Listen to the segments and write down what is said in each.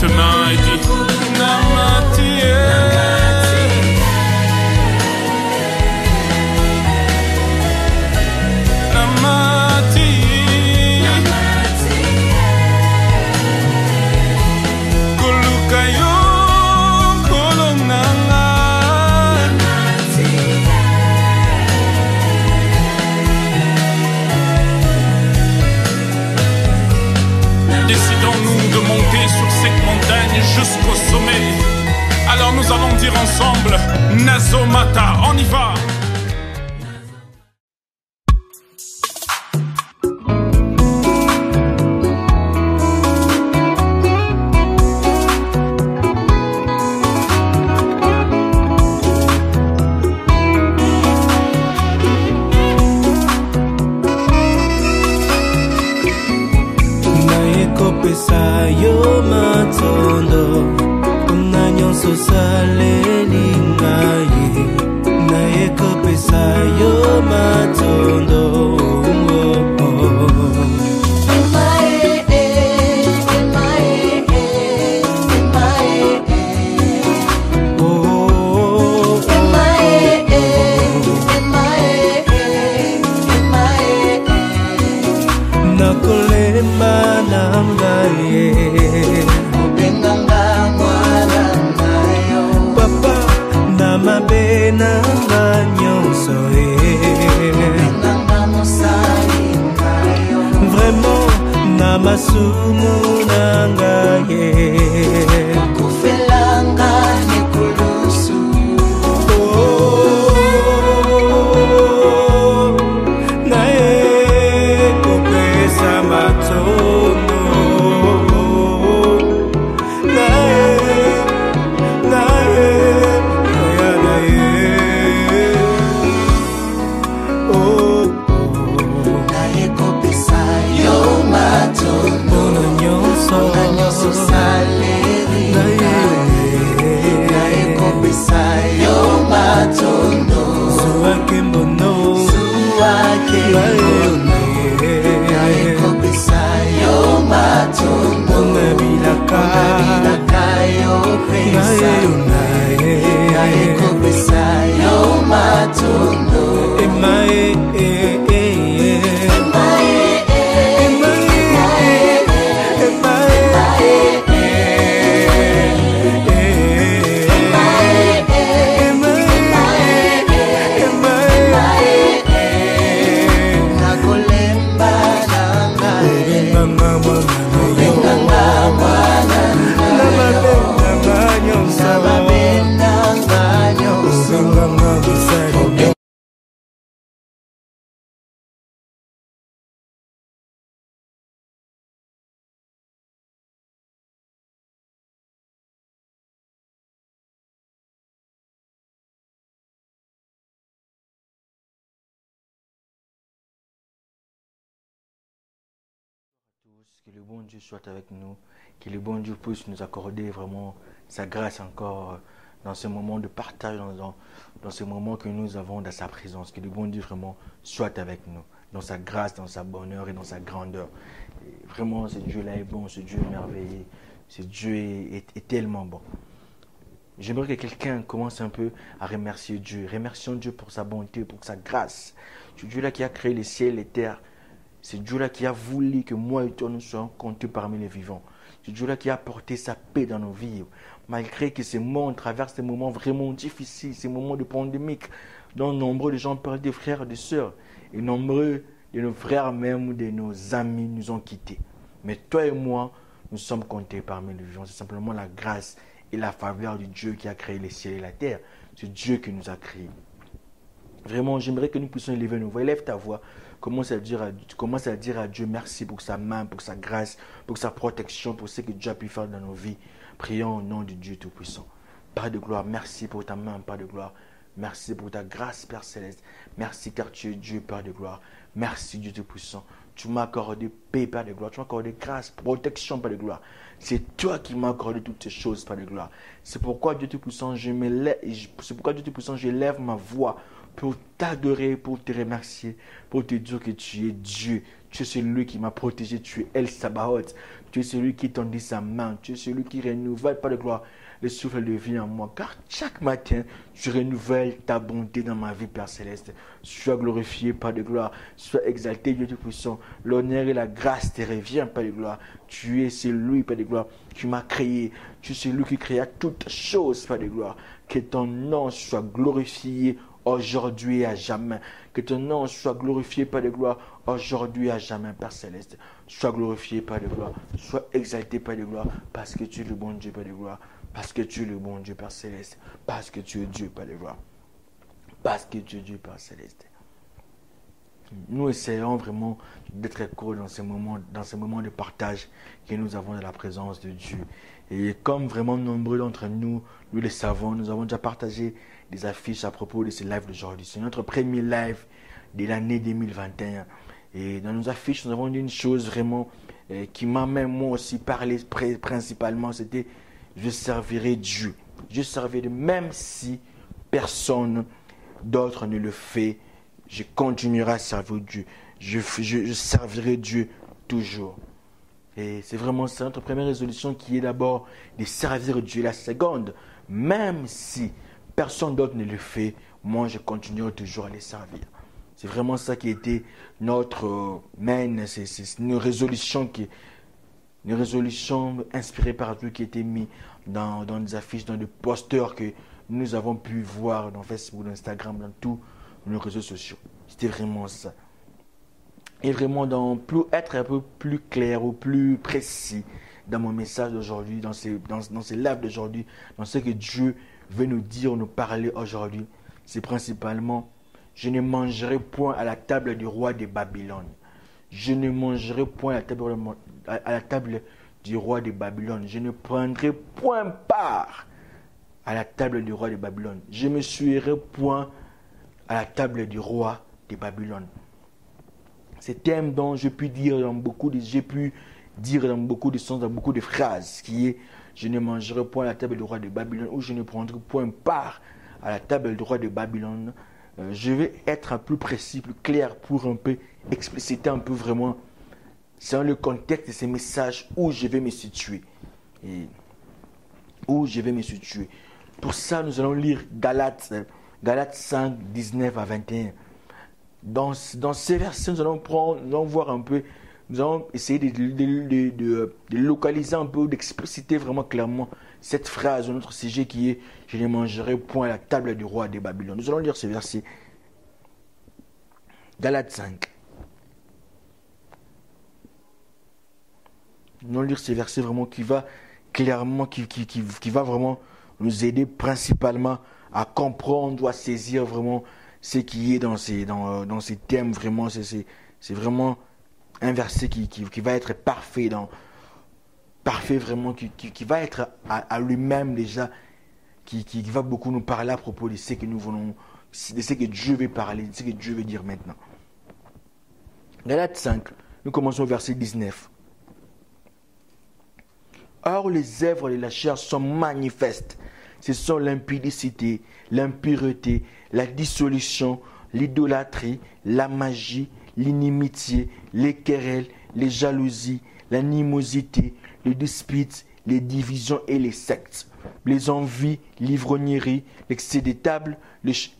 tonight. jusqu'au sommet. Alors nous allons dire ensemble, Nazomata, on y va 아마 수문안가에 Que le bon Dieu soit avec nous, que le bon Dieu puisse nous accorder vraiment sa grâce encore euh, dans ce moment de partage, dans, ce moment que nous avons dans sa présence. Que le bon Dieu vraiment soit avec nous, dans sa grâce, dans sa bonheur et dans sa grandeur. Vraiment, ce Dieu-là est bon, ce Dieu est merveilleux, ce Dieu est, tellement bon. J'aimerais que quelqu'un commence un peu à remercier Dieu. Remercions Dieu pour sa bonté, pour sa grâce. Ce Dieu-là qui a créé les ciels, les terres, c'est Dieu-là qui a voulu que moi et toi nous soyons comptés parmi les vivants. C'est Dieu-là qui a apporté sa paix dans nos vies. Malgré que ces mondes traversent des moments vraiment difficiles, ces moments de pandémie, dont nombreux de gens perdent des frères et des sœurs. Et nombreux de nos frères même de nos amis nous ont quittés. Mais toi et moi, nous sommes comptés parmi les vivants. C'est simplement la grâce et la faveur du Dieu qui a créé les ciels et la terre. C'est Dieu qui nous a créés. Vraiment, j'aimerais que nous puissions élever nos voix. Élève ta voix. Commence à, dire à, à dire à Dieu merci pour sa main, pour sa grâce, pour sa protection, pour ce que Dieu a pu faire dans nos vies. Prions au nom du Dieu Tout-Puissant. Père de gloire, merci pour ta main, Père de gloire. Merci pour ta grâce, Père Céleste. Merci car tu es Dieu, Père de gloire. Merci, Dieu Tout-Puissant. Tu m'as accordé paix, Père de gloire. Tu m'as accordé grâce, protection, Père de gloire. C'est toi qui m'as accordé toutes ces choses, Père de gloire. C'est pourquoi, Dieu Tout-Puissant, je me lève, c'est pourquoi, Dieu Tout-Puissant, je lève ma voix pour t'adorer, pour te remercier, pour te dire que tu es Dieu. Tu es celui qui m'a protégé, tu es El Sabaoth. Tu es celui qui tendit sa main, tu es celui qui renouvelle, Père de gloire, le souffle de vie en moi. Car chaque matin, tu renouvelles ta bonté dans ma vie, Père Céleste. Sois glorifié, Père de gloire. Sois exalté, Dieu Tout-Puissant. L'honneur et la grâce te reviennent, Père de gloire. Tu es celui, Père de gloire, qui m'a créé. Tu es celui qui créa toutes choses, Père de gloire. Que ton nom soit glorifié aujourd'hui et à jamais. Que ton nom soit glorifié, Père de gloire, aujourd'hui et à jamais, Père Céleste. Sois glorifié, Père de gloire. Sois exalté, Père de gloire, parce que tu es le bon Dieu, Père de gloire. Parce que tu es le bon Dieu, Père Céleste. Parce que tu es Dieu, Père de gloire. Parce que tu es Dieu, Père Céleste. Nous essayons vraiment d'être courts dans ces moments, dans ces moments de partage que nous avons dans la présence de Dieu. Et comme vraiment nombreux d'entre nous, nous le savons, nous avons déjà partagé des affiches à propos de ce live d'aujourd'hui. C'est notre premier live de l'année 2021. Et dans nos affiches, nous avons dit une chose vraiment euh, qui m'a même moi aussi parlé principalement, c'était je servirai Dieu. Je servirai Dieu, même si personne d'autre ne le fait, je continuerai à servir Dieu. Je, je, servirai Dieu toujours. Et c'est vraiment ça notre première résolution qui est d'abord de servir Dieu. La seconde, même si personne d'autre ne le fait, moi je continuerai toujours à les servir. C'est vraiment ça qui était notre euh, main, c'est une résolution qui une résolution inspirée par Dieu qui était mise dans, dans des affiches, dans des posters que nous avons pu voir dans Facebook, dans Instagram, dans tous nos réseaux sociaux. C'était vraiment ça. Et vraiment dans plus, être un peu plus clair ou plus précis dans mon message d'aujourd'hui, dans ces, dans ces lives d'aujourd'hui, dans ce que Dieu veut nous dire, nous parler aujourd'hui, c'est principalement je ne mangerai point à la table du roi de Babylone. Je ne mangerai point à la table, du roi de Babylone. Je ne prendrai point part à la table du roi de Babylone. Je ne me suivrai point à la table du roi de Babylone. C'est thème dont je puis dire dans beaucoup de, j'ai pu dire dans beaucoup de sens, dans beaucoup de phrases, qui est je ne mangerai point à la table du roi de Babylone ou je ne prendrai point part à la table du roi de Babylone. Euh, je vais être peu précis, plus clair pour un peu expliciter un peu vraiment c'est le contexte de ces messages où je vais me situer. Et où je vais me situer. Pour ça, nous allons lire Galates, Galates 5, 19 à 21. Dans, dans ces versets, nous allons, prendre, nous allons voir un peu, nous allons essayer de, de, de, de localiser un peu, d'expliciter vraiment clairement cette phrase, notre sujet qui est Je ne mangerai point à la table du roi des Babylone. Nous allons lire ces versets. Galates 5. Nous lire ces versets vraiment qui va clairement, qui, qui, qui, va vraiment nous aider principalement à comprendre ou à saisir vraiment ce qui est dans ces, dans, dans ces thèmes. Vraiment, c'est vraiment un verset qui, qui, va être parfait, parfait vraiment, qui, qui, va être à, lui-même déjà, qui, qui, va beaucoup nous parler à propos de ce que nous voulons, de ce que Dieu veut parler, de ce que Dieu veut dire maintenant. Galates 5, nous commençons au verset 19. Or, les œuvres de la chair sont manifestes. Ce sont l'impudicité, l'impureté, la dissolution, l'idolâtrie, la magie, l'inimitié, les querelles, les jalousies, l'animosité, les disputes, les divisions et les sectes, les envies, l'ivrognerie, l'excès des tables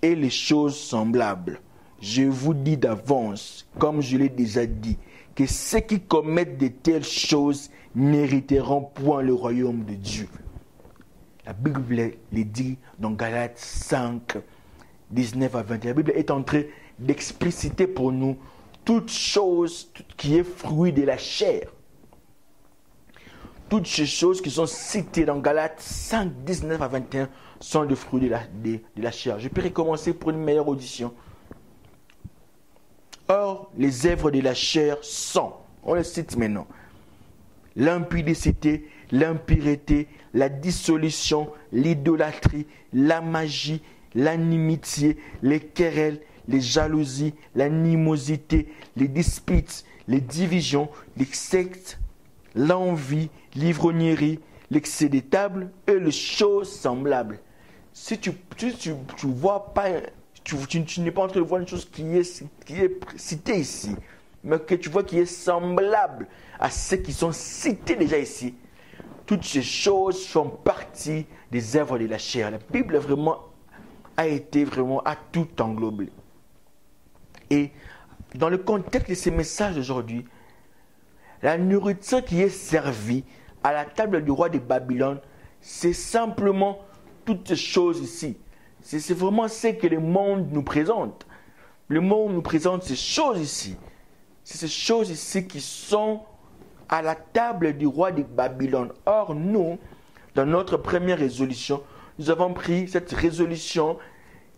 et les choses semblables. Je vous dis d'avance, comme je l'ai déjà dit, que ceux qui commettent de telles choses n'hériteront point le royaume de Dieu. La Bible le dit dans Galates 5, 19 à 21. La Bible est en train d'expliciter pour nous toute chose qui est fruit de la chair. Toutes ces choses qui sont citées dans Galates 5, 19 à 21 sont le fruit de la, de, la chair. Je peux recommencer pour une meilleure audition. Or, les œuvres de la chair sont, on les cite maintenant, l'impudicité, l'impureté, la dissolution, l'idolâtrie, la magie, l'animitié, les querelles, les jalousies, l'animosité, les disputes, les divisions, les sectes, l'envie, l'ivrognerie, l'excès des tables et les choses semblables. Si tu tu, tu, vois pas, tu, tu, n'es pas en train de voir une chose qui est, qui est citée ici, mais que tu vois qui est semblable à ceux qui sont cités déjà ici, toutes ces choses font partie des œuvres de la chair. La Bible vraiment a été vraiment à tout englobé. Et dans le contexte de ces messages aujourd'hui, la nourriture qui est servie à la table du roi de Babylone, c'est simplement toutes ces choses ici. C'est vraiment ce que le monde nous présente. Le monde nous présente ces choses ici. C'est ces choses ici qui sont à la table du roi de Babylone. Or, nous, dans notre première résolution, nous avons pris cette résolution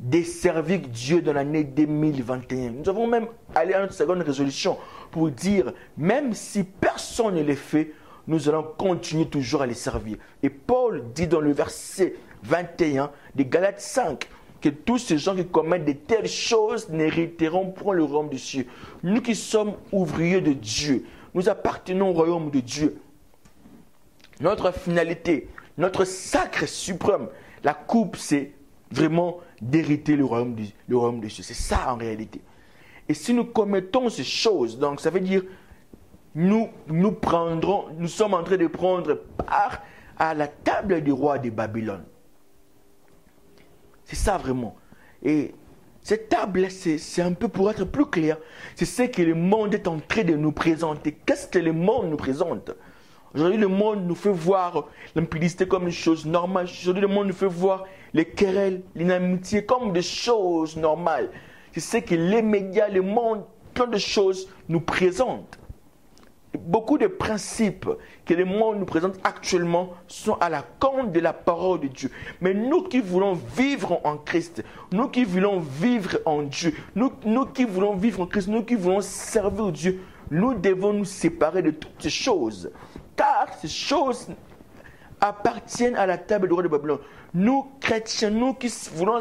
de servir Dieu dans l'année 2021. Nous avons même allé à notre seconde résolution pour dire, même si personne ne le fait, nous allons continuer toujours à les servir. Et Paul dit dans le verset 21 de Galates 5 que tous ces gens qui commettent de telles choses n'hériteront point le royaume de Dieu. Nous qui sommes ouvriers de Dieu, nous appartenons au royaume de Dieu. Notre finalité, notre sacre suprême, la coupe, c'est vraiment d'hériter le royaume de, le royaume de Dieu. C'est ça en réalité. Et si nous commettons ces choses, donc ça veut dire nous nous prendrons, nous sommes en train de prendre part à la table du roi de Babylone. C'est ça vraiment. Et cette table, c'est un peu pour être plus clair. C'est ce que le monde est en train de nous présenter. Qu'est-ce que le monde nous présente? Aujourd'hui, le monde nous fait voir l'impudicité comme une chose normale. Aujourd'hui, le monde nous fait voir les querelles, l'inamitié comme des choses normales. C'est ce que les médias, le monde, plein de choses nous présentent beaucoup de principes que le monde nous présente actuellement sont à la compte de la parole de Dieu. Mais nous qui voulons vivre en Christ, nous qui voulons vivre en Dieu, nous, nous qui voulons vivre en Christ, nous qui voulons servir Dieu, nous devons nous séparer de toutes ces choses. Car ces choses appartiennent à la table du roi de Babylone. Nous, chrétiens, nous qui voulons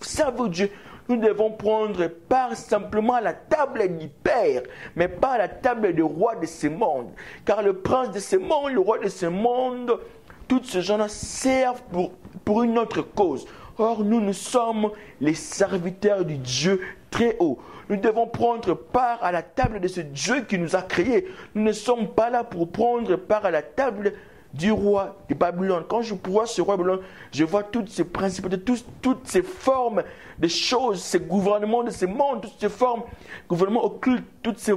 servir Dieu, nous devons prendre part simplement à la table du Père, mais pas à la table du roi de ce monde. Car le prince de ce monde, le roi de ce monde, tous ces gens-là servent pour, pour une autre cause. Or, nous, nous sommes les serviteurs du Dieu très haut. Nous devons prendre part à la table de ce Dieu qui nous a créés. Nous ne sommes pas là pour prendre part à la table du roi de Babylone. Quand je vois ce roi de Babylone, je vois toutes ces principes, toutes ces formes de choses, ces gouvernements de ces mondes, toutes ces formes, gouvernements occultes, toutes ces,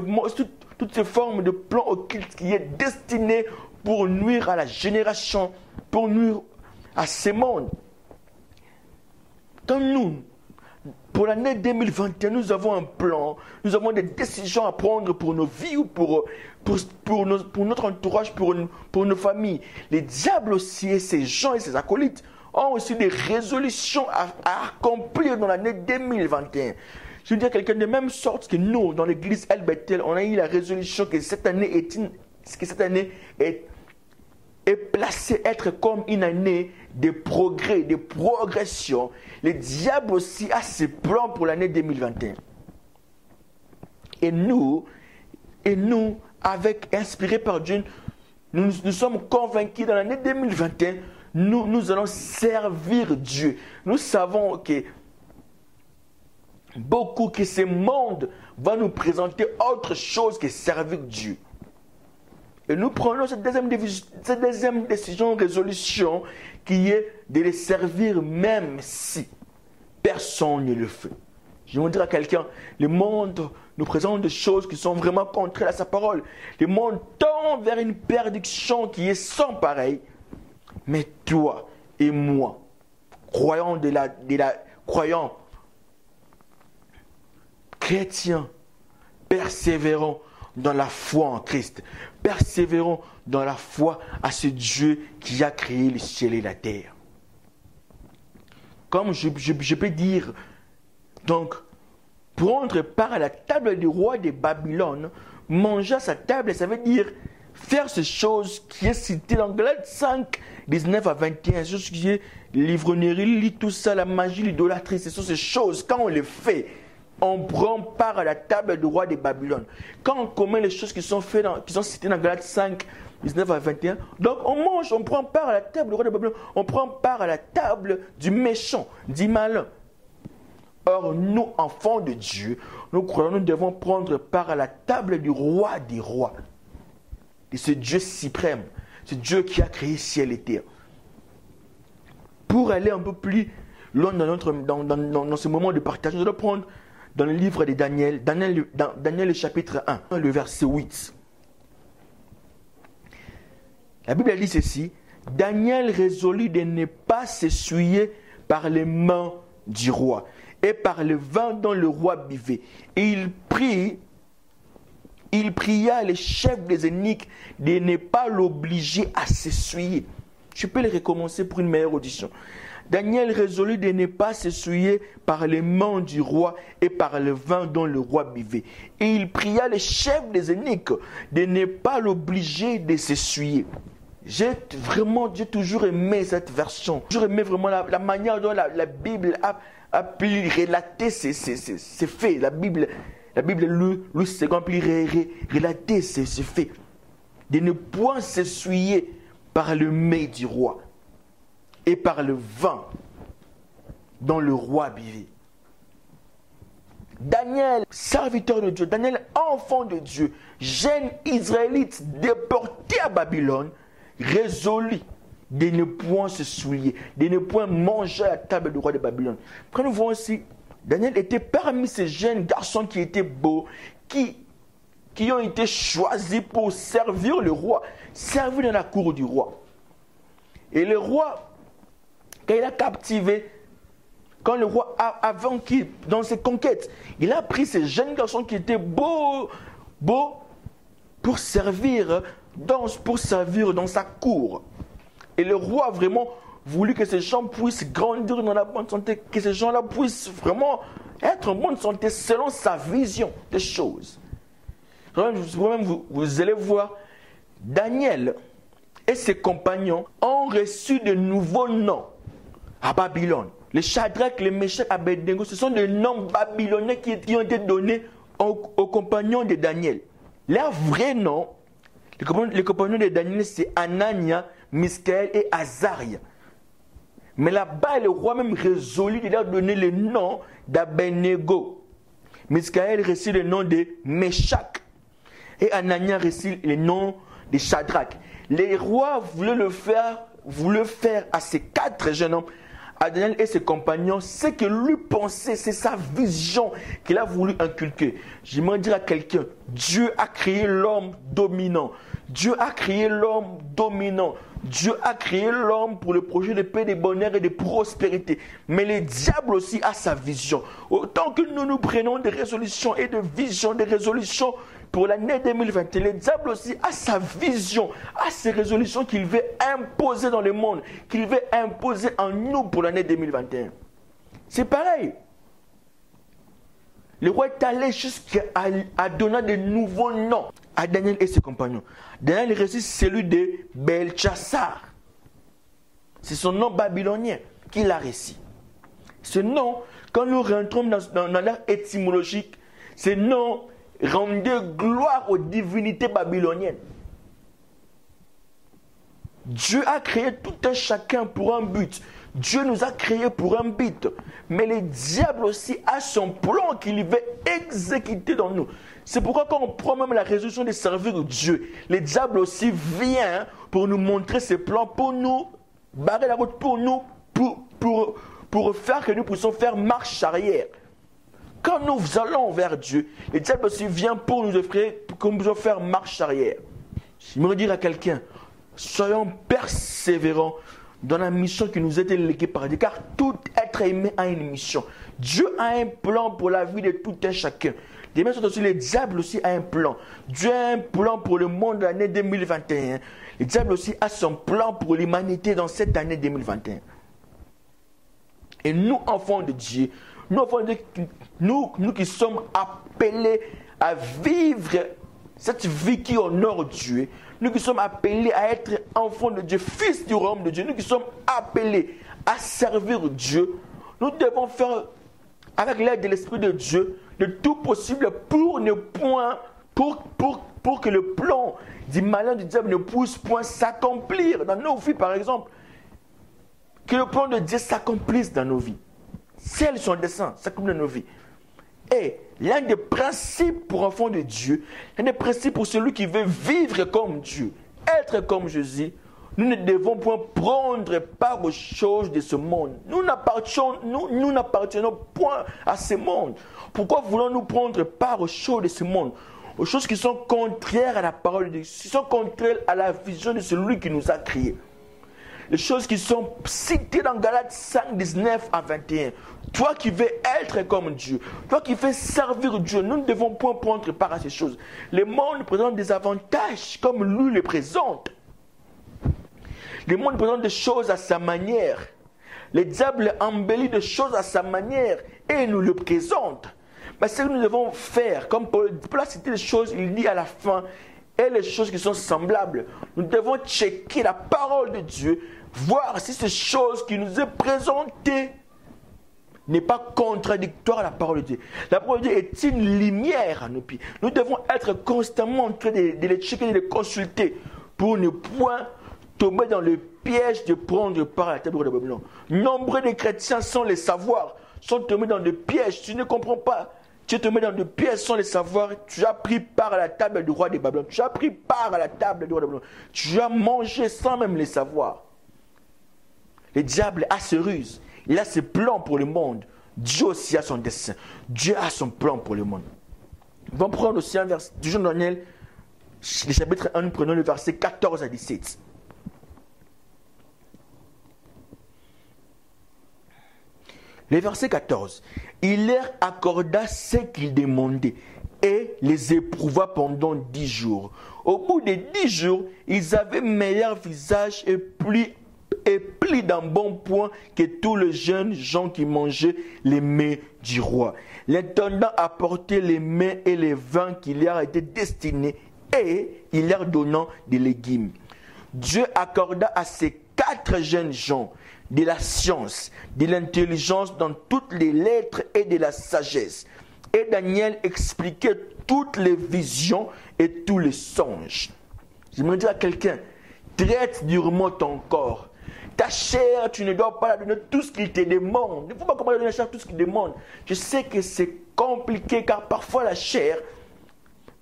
toutes, ces formes de plans occultes qui est destiné pour nuire à la génération, pour nuire à ces mondes. Quand nous, pour l'année 2021, nous avons un plan, nous avons des décisions à prendre pour nos vies ou pour, pour, pour, notre entourage, pour, pour nos familles. Les diables aussi et ces gens et ces acolytes ont aussi des résolutions à, accomplir dans l'année 2021. Je veux dire quelqu'un de même sorte que nous, dans l'église El on a eu la résolution que cette année est, que cette année est, est placée être comme une année de progrès, de progression. Le diable aussi a ses plans pour l'année 2021. Et nous, et nous, avec inspiré par Dieu, nous, nous sommes convaincus dans l'année 2021, nous, nous allons servir Dieu. Nous savons que beaucoup que ce monde va nous présenter autre chose que servir Dieu. Et nous prenons cette deuxième, cette deuxième décision, résolution, qui est de les servir même si personne ne le fait. Je vais dire à quelqu'un, le monde nous présente des choses qui sont vraiment contraires à sa parole. Le monde tend vers une perdition qui est sans pareil. Mais toi et moi, croyant de la, de la croyant chrétiens, persévérons dans la foi en Christ. Persévérons dans la foi à ce Dieu qui a créé le ciel et la terre. Comme je, peux dire, donc, prendre part à la table du roi de Babylone, manger à sa table, ça veut dire faire ces choses qui est cité dans Galate 5, 19 à 21, ce qui est l'ivrognerie, tout ça, la magie, l'idolâtrie, ce sont ces choses, quand on les fait, on prend part à la table du roi de Babylone. Quand on commet les choses qui sont, faites qui sont citées dans Galate 5, 19 à 21, donc on mange, on prend part à la table du roi de Babylone, on prend part à la table du méchant, du malin. Or, nous, enfants de Dieu, nous croyons, nous devons prendre part à la table du roi des rois, de ce Dieu suprême, ce Dieu qui a créé ciel et terre. Pour aller un peu plus loin dans, notre, dans, dans ce moment de partage, nous allons prendre dans le livre de Daniel, Daniel, dans Daniel le chapitre 1, le verset 8. La Bible dit ceci, Daniel résolut de ne pas s'essuyer par les mains du roi et par le vin dont le roi buvait. Il il pria les chefs des énigmes de ne pas l'obliger à s'essuyer. Je peux le recommencer pour une meilleure audition. Daniel résolut de ne pas s'essuyer par les mains du roi et par le vin dont le roi buvait. Et il pria les chefs des eunuques de ne pas l'obliger de s'essuyer. J'ai vraiment, j'ai toujours aimé cette version. J'ai toujours aimé vraiment la, manière dont la, Bible a, a, pu relater ces, faits. La Bible, la Bible le, le second pu relater ces, ces faits. De ne point s'essuyer par le mets du roi et par le vin dont le roi vivait. Daniel, serviteur de Dieu, Daniel, enfant de Dieu, jeune israélite déporté à Babylone, résolu de ne point se souiller, de ne point manger à la table du roi de Babylone. Quand nous voyons aussi, Daniel était parmi ces jeunes garçons qui étaient beaux, qui, qui ont été choisis pour servir le roi, servir dans la cour du roi. Et le roi quand il a captivé, quand le roi a, vaincu dans ses conquêtes, il a pris ces jeunes garçons qui étaient beaux, beaux pour servir dans, pour servir dans sa cour. Et le roi a vraiment voulu que ces gens puissent grandir dans la bonne santé, que ces gens-là puissent vraiment être en bonne santé selon sa vision des choses. Vous allez voir, Daniel et ses compagnons ont reçu de nouveaux noms à Babylone. Les Shadrach, les Meshach, Abednego, ce sont des noms babyloniens qui, ont été donnés aux, compagnons de Daniel. Leur vrai nom, les compagnons, de Daniel, c'est Anania, Miskaël et Azaria. Mais là-bas, le roi même résolu de leur donner le nom d'Abednego. Miskaël reçut le nom de Meshach. Et Anania reçut le nom de Shadrach. Les rois voulaient le faire, voulaient faire à ces quatre jeunes hommes à Daniel et ses compagnons, ce que lui pensait, c'est sa vision qu'il a voulu inculquer. J'aimerais dire à quelqu'un, Dieu a créé l'homme dominant. Dieu a créé l'homme dominant. Dieu a créé l'homme pour le projet de paix, de bonheur et de prospérité. Mais le diable aussi a sa vision. Autant que nous nous prenons des résolutions et de visions, des résolutions pour l'année 2021, le diable aussi a sa vision, a ses résolutions qu'il veut imposer dans le monde, qu'il veut imposer en nous pour l'année 2021. C'est pareil. Le roi est allé jusqu'à donner de nouveaux noms à Daniel et ses compagnons. Daniel récit celui de Belchassar. C'est son nom babylonien qu'il a récit. Ce nom, quand nous rentrons dans, dans, dans étymologique, ce nom rendez gloire aux divinités babyloniennes. Dieu a créé tout un chacun pour un but. Dieu nous a créés pour un but. Mais le diable aussi a son plan qu'il veut exécuter dans nous. C'est pourquoi quand on prend même la résolution de servir Dieu, le diable aussi vient pour nous montrer ses plans, pour nous barrer la route, pour nous, pour, pour, pour faire que nous puissions faire marche arrière. Quand nous allons vers Dieu, le diable aussi vient pour nous offrir, pour nous faire marche arrière. Je me dire à quelqu'un, soyons persévérants dans la mission qui nous été léguée par Dieu, car tout être aimé a une mission. Dieu a un plan pour la vie de tout un chacun. Des mêmes aussi, le diable aussi a un plan. Dieu a un plan pour le monde de l'année 2021. Le diable aussi a son plan pour l'humanité dans cette année 2021. Et nous, enfants de Dieu, nous, nous, nous qui sommes appelés à vivre cette vie qui honore Dieu, nous qui sommes appelés à être enfants de Dieu, fils du royaume de Dieu, nous qui sommes appelés à servir Dieu, nous devons faire, avec l'aide de l'Esprit de Dieu, le tout possible pour ne point, pour, pour, pour que le plan du malin du diable ne puisse point s'accomplir dans nos vies, par exemple. Que le plan de Dieu s'accomplisse dans nos vies. C'est son dessein, s'accomplit dans nos vies. Et l'un des principes pour enfants de Dieu, l'un des principes pour celui qui veut vivre comme Dieu, être comme Jésus, nous ne devons point prendre part aux choses de ce monde. Nous n'appartenons, nous, nous n'appartenons point à ce monde. Pourquoi voulons-nous prendre part aux choses de ce monde? Aux choses qui sont contraires à la parole de Dieu, qui sont contraires à la vision de celui qui nous a créés les choses qui sont citées dans Galates 5, 19 à 21. Toi qui veux être comme Dieu, toi qui veux servir Dieu, nous ne devons point prendre part à ces choses. Le monde présente des avantages comme lui les présente. Le monde présente des choses à sa manière. Le diable embellit des choses à sa manière et nous le présente. Mais ce que nous devons faire, comme pour, la citer les choses, il dit à la fin, et les choses qui sont semblables. Nous devons checker la parole de Dieu voir si ces choses qui nous est présentées n'est pas contradictoire à la parole de Dieu. La parole de Dieu est une lumière à nos pieds. Nous devons être constamment en train de, les checker, de les consulter pour ne point tomber dans le piège de prendre part à la table de Babylone. Nombreux des chrétiens sans les savoir sont tombés dans le piège. Tu ne comprends pas. Tu es tombé dans le piège sans les savoir. Tu as pris part à la table du roi de Babylone. Tu as pris part à la table du roi de Babylone. Tu as mangé sans même les savoir. Le diable a ses ruses. Il a ses plans pour le monde. Dieu aussi a son dessein. Dieu a son plan pour le monde. On va prendre aussi un verset Jean Daniel, le chapitre 1, nous prenons le verset 14 à 17. Le verset 14. Il leur accorda ce qu'ils demandaient et les éprouva pendant dix jours. Au bout de dix jours, ils avaient meilleur visage et plus et pli d'un bon point que tous les jeunes gens qui mangeaient les mets du roi. L'intendant apportait les mets et les vins qui leur étaient destinés et il leur donnant des légumes. Dieu accorda à ces quatre jeunes gens de la science, de l'intelligence dans toutes les lettres et de la sagesse. Et Daniel expliquait toutes les visions et tous les songes. Je me dis à quelqu'un, traite durement ton corps ta chair, tu ne dois pas la donner tout ce qu'il te demande. Ne faut pas commencer à donner la chair tout ce qu'il demande. Je sais que c'est compliqué car parfois la chair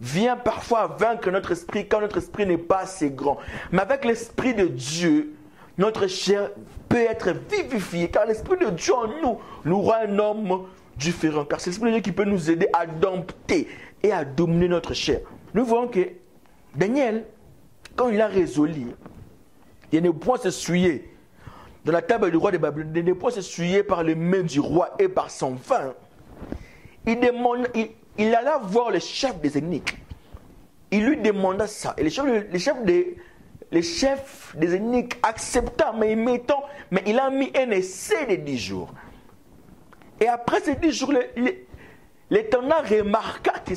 vient parfois vaincre notre esprit quand notre esprit n'est pas assez grand. Mais avec l'esprit de Dieu, notre chair peut être vivifiée car l'esprit de Dieu en nous nous rend un homme différent. Car c'est l'esprit de Dieu qui peut nous aider à dompter et à dominer notre chair. Nous voyons que Daniel, quand il a résolu, il ne point s'essuyer dans la table du roi de Babylone, ne pas par les mains du roi et par son vin. Il, demande, il, alla voir le chef des énigmes. Il lui demanda ça. Et le chef, le chef des, les chefs des énigmes accepta, mais mettant, mais il a mis un essai de dix jours. Et après ces dix jours, l'Éternel remarqua que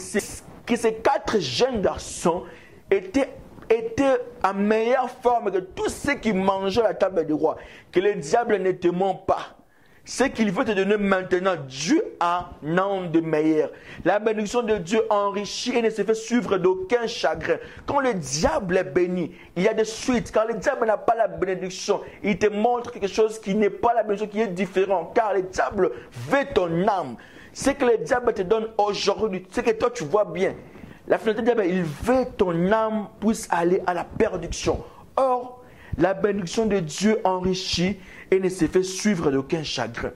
que ces quatre jeunes garçons étaient était en meilleure forme que tous ceux qui mangeaient à la table du roi. Que le diable ne te ment pas. ce qu'il veut te donner maintenant, Dieu a un de meilleur. La bénédiction de Dieu enrichit et ne se fait suivre d'aucun chagrin. Quand le diable est béni, il y a des suites. Quand le diable n'a pas la bénédiction, il te montre quelque chose qui n'est pas la bénédiction, qui est différent. Car le diable veut ton âme. Ce que le diable te donne aujourd'hui, ce que toi tu vois bien. La finalité diable, il veut ton âme puisse aller à la perdition. Or, la bénédiction de Dieu enrichit et ne se fait suivre d'aucun chagrin.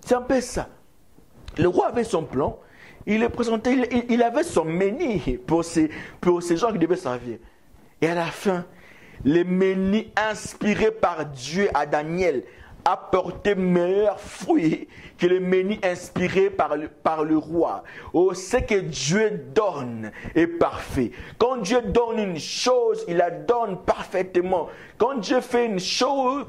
C'est un peu ça. Le roi avait son plan, il, présenté, il, avait son menu pour ces, pour ces gens qui devaient servir. Et à la fin, le menu inspiré par Dieu à Daniel a porté meilleurs fruits que le menu inspiré par le, par le roi. Oh, ce que Dieu donne est parfait. Quand Dieu donne une chose, il la donne parfaitement. Quand Dieu fait une chose,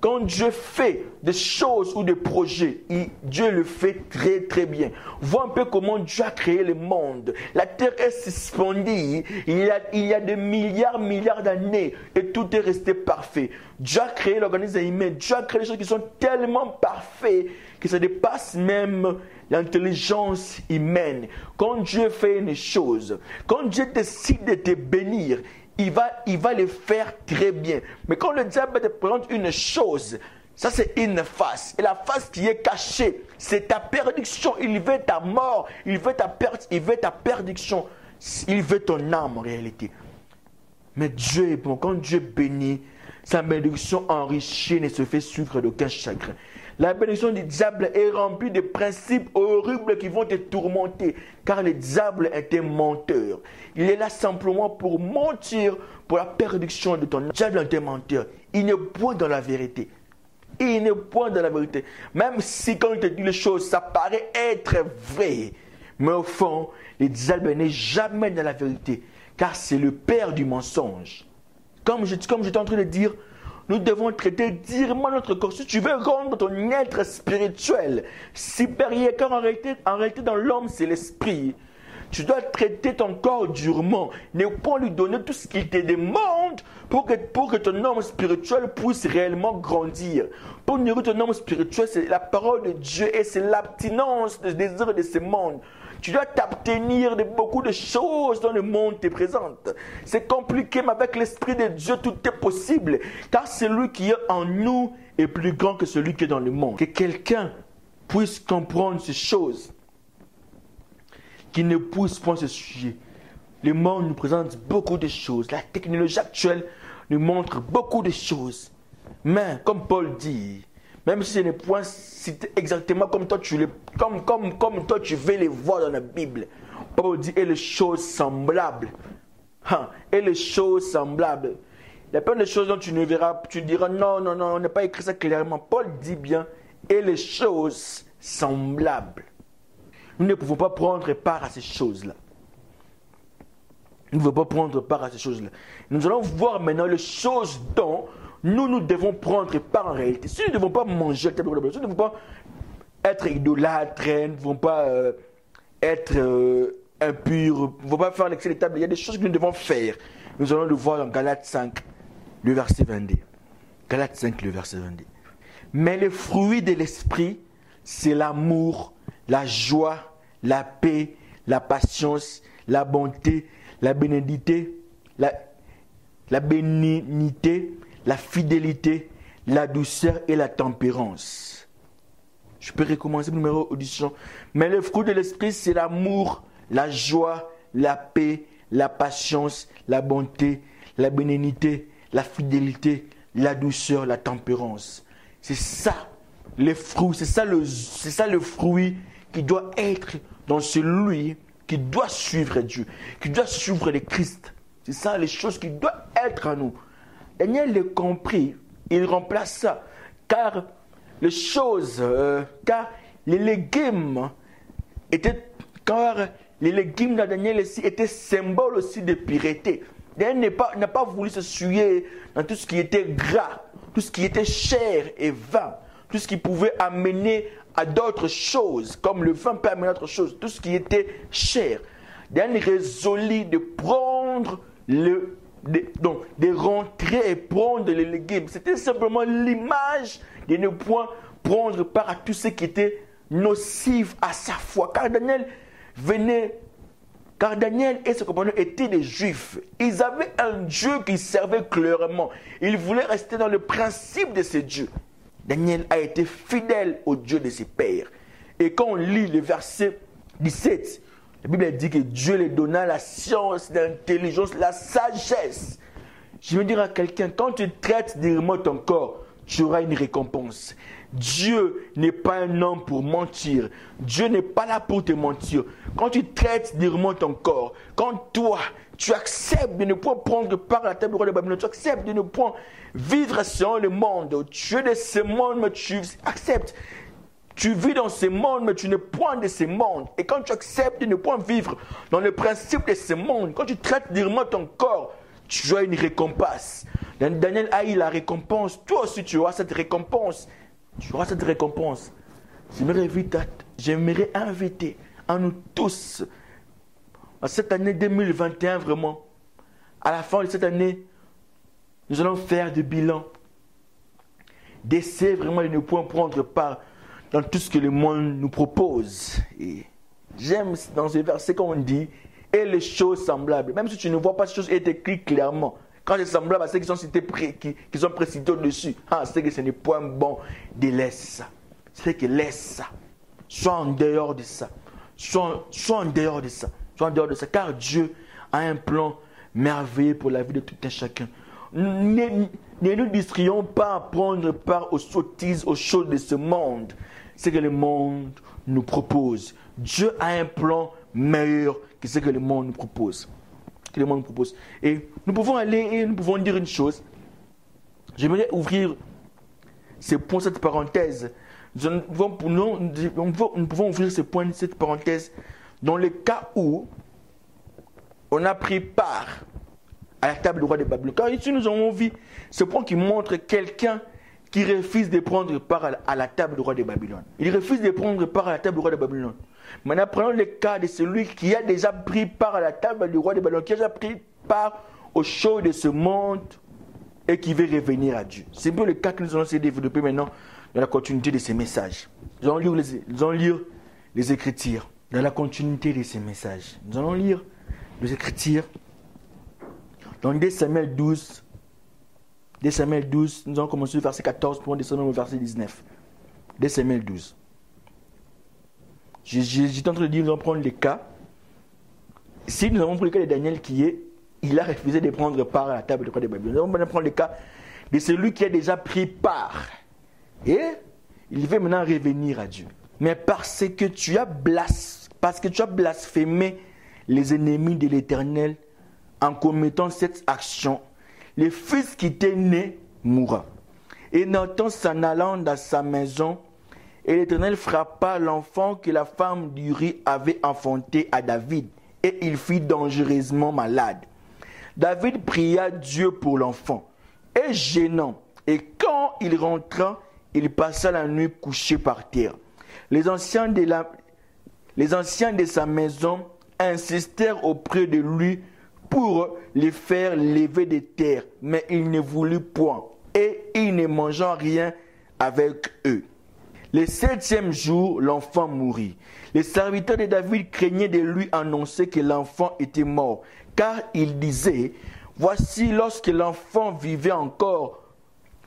quand Dieu fait des choses ou des projets, Dieu le fait très très bien. Vois un peu comment Dieu a créé le monde. La terre est suspendue il y a, il y a des milliards, milliards d'années et tout est resté parfait. Dieu a créé l'organisme humain. Dieu a créé des choses qui sont tellement parfaites que ça dépasse même l'intelligence humaine. Quand Dieu fait une chose, quand Dieu décide de te bénir, il va, il va le faire très bien. Mais quand le diable te présente une chose, ça c'est une face. Et la face qui est cachée, c'est ta perdition. Il veut ta mort, il veut ta perte, il veut ta perdition. Il veut ton âme en réalité. Mais Dieu est bon. Quand Dieu bénit, sa bénédiction enrichie ne se fait suivre d'aucun chagrin. La bénédiction du diable est remplie de principes horribles qui vont te tourmenter, car le diable est un menteur. Il est là simplement pour mentir pour la perdition de ton Le diable est un menteur. Il n'est point dans la vérité. Il n'est point dans la vérité. Même si quand il te dit les choses, ça paraît être vrai. Mais au fond, le diable n'est jamais dans la vérité, car c'est le père du mensonge. Comme je, comme j'étais en train de dire, nous devons traiter durement notre corps. Si tu veux rendre ton être spirituel supérieur, car en réalité, en réalité dans l'homme, c'est l'esprit. Tu dois traiter ton corps durement. Ne pas lui donner tout ce qu'il te demande pour que, pour que ton homme spirituel puisse réellement grandir. Pour nourrir ton homme spirituel, c'est la parole de Dieu et c'est l'abstinence des désirs de ce monde. Tu dois t'abstenir de beaucoup de choses dans le monde te présente. C'est compliqué, mais avec l'Esprit de Dieu, tout est possible. Car celui qui est en nous est plus grand que celui qui est dans le monde. Que quelqu'un puisse comprendre ces choses, qui ne pousse pas ce sujet. Le monde nous présente beaucoup de choses. La technologie actuelle nous montre beaucoup de choses. Mais, comme Paul dit, même si ce n'est point exactement comme toi tu les, comme, comme, comme toi tu veux les voir dans la Bible. Paul dit et les choses semblables. Hein, et les choses semblables. Il y a plein de choses dont tu ne verras, tu diras non, non, non, on n'a pas écrit ça clairement. Paul dit bien et les choses semblables. Nous ne pouvons pas prendre part à ces choses-là. Nous ne pouvons pas prendre part à ces choses-là. Nous allons voir maintenant les choses dont nous, nous devons prendre part en réalité. Si nous ne devons pas manger, si nous ne devons pas être idolâtres, nous ne devons pas euh, être euh, impurs, nous ne devons pas faire l'excès des tables, il y a des choses que nous devons faire. Nous allons le voir dans Galates 5, le verset 22. Galates 5, le verset 22. Mais le fruit de l'esprit, c'est l'amour, la joie, la paix, la patience, la bonté, la bénédicité, la, la bénignité, la fidélité, la douceur et la tempérance. Je peux recommencer le numéro audition. Mais le fruit de l'esprit, c'est l'amour, la joie, la paix, la patience, la bonté, la bénignité, la fidélité, la douceur, la tempérance. C'est ça les fruits, c'est ça, le, c'est ça le fruit qui doit être dans celui qui doit suivre Dieu, qui doit suivre le Christ. C'est ça les choses qui doivent être en nous. Daniel l'a compris, il remplace ça. Car les choses, euh, car les légumes étaient, car les légumes de Daniel aussi étaient symboles aussi de pureté. Daniel n'a pas, voulu se souiller dans tout ce qui était gras, tout ce qui était chair et vain, tout ce qui pouvait amener à d'autres choses, comme le vin peut amener à d'autres choses, tout ce qui était cher. Daniel résolut de prendre le donc, de rentrer et prendre les légumes. C'était simplement l'image de ne point prendre part à tout ce qui était nocif à sa foi. Car Daniel venait, car Daniel et ses compagnons étaient des juifs. Ils avaient un Dieu qui servait clairement. Ils voulaient rester dans le principe de ce Dieu. Daniel a été fidèle au Dieu de ses pères. Et quand on lit le verset 17, la Bible dit que Dieu lui donna la science, l'intelligence, la sagesse. Je veux dire à quelqu'un, quand tu traites dignement ton corps, tu auras une récompense. Dieu n'est pas un homme pour mentir. Dieu n'est pas là pour te mentir. Quand tu traites dignement ton corps, quand toi, tu acceptes de ne pas prendre part à la table du roi de Babylone, tu acceptes de ne pas vivre selon le monde, tu es de ce monde, mais tu acceptes tu vis dans ce monde, mais tu ne point de ce monde. Et quand tu acceptes de ne point vivre dans le principe de ce monde, quand tu traites dignement ton corps, tu as une récompense. Daniel a eu la récompense. Toi aussi, tu auras cette récompense. Tu auras cette récompense. J'aimerais inviter, j'aimerais inviter à nous tous, à cette année 2021 vraiment, à la fin de cette année, nous allons faire du bilan. D'essayer vraiment de ne point prendre part dans tout ce que le monde nous propose. Et j'aime dans ce verset qu'on dit, et les choses semblables. Même si tu ne vois pas ces choses, est écrit clairement. Quand c'est semblable à ceux qui sont cités, qui, qui sont précités au-dessus, ah, c'est que ce n'est point bon de laisser ça. C'est que laisse ça. Sois en dehors de ça. Sois, sois en dehors de ça. Sois en dehors de ça. Car Dieu a un plan merveilleux pour la vie de tout un chacun. Ne, ne nous distrions pas à prendre part aux sottises, aux choses de ce monde ce que le monde nous propose. Dieu a un plan meilleur que ce que le monde nous propose. Que le monde nous propose. Et nous pouvons aller et nous pouvons dire une chose. J'aimerais ouvrir ce point, cette parenthèse. Nous pouvons, nous pouvons ouvrir ce point, cette parenthèse, dans le cas où on a pris part à la table du roi de Babylone. Car ici, nous avons vu ce point qui montre quelqu'un qui refuse de prendre part à la table du roi de Babylone. Il refuse de prendre part à la table du roi de Babylone. Maintenant, prenons le cas de celui qui a déjà pris part à la table du roi de Babylone, qui a déjà pris part aux choses de ce monde et qui veut revenir à Dieu. C'est un peu le cas que nous allons essayer de développer maintenant dans la continuité de ces messages. Nous allons lire les, nous allons lire les Écritures dans la continuité de ces messages. Nous allons lire les Écritures dans 2 Samuel 12, 2 Samuel 12, nous allons commencer le verset 14 pour descendre au verset 19. 2 Samuel 12. J'étais en train de dire, nous allons prendre le cas. Si nous avons pris le cas de Daniel qui est, il a refusé de prendre part à la table de roi de Babylone. Nous allons prendre le cas de celui qui a déjà pris part. Et il veut maintenant revenir à Dieu. Mais parce que tu as blasphémé les ennemis de l'Éternel en commettant cette action, le fils qui était né mourra. Et Nathan s'en allant dans sa maison, et l'Éternel frappa l'enfant que la femme d'Uri avait enfanté à David, et il fut dangereusement malade. David pria Dieu pour l'enfant, et gênant, et quand il rentra, il passa la nuit couché par terre. Les anciens de, la, les anciens de sa maison insistèrent auprès de lui pour les faire lever des terres, mais il ne voulut point, et il ne mangea rien avec eux. Le septième jour, l'enfant mourut. Les serviteurs de David craignaient de lui annoncer que l'enfant était mort, car il disait, voici lorsque l'enfant vivait encore,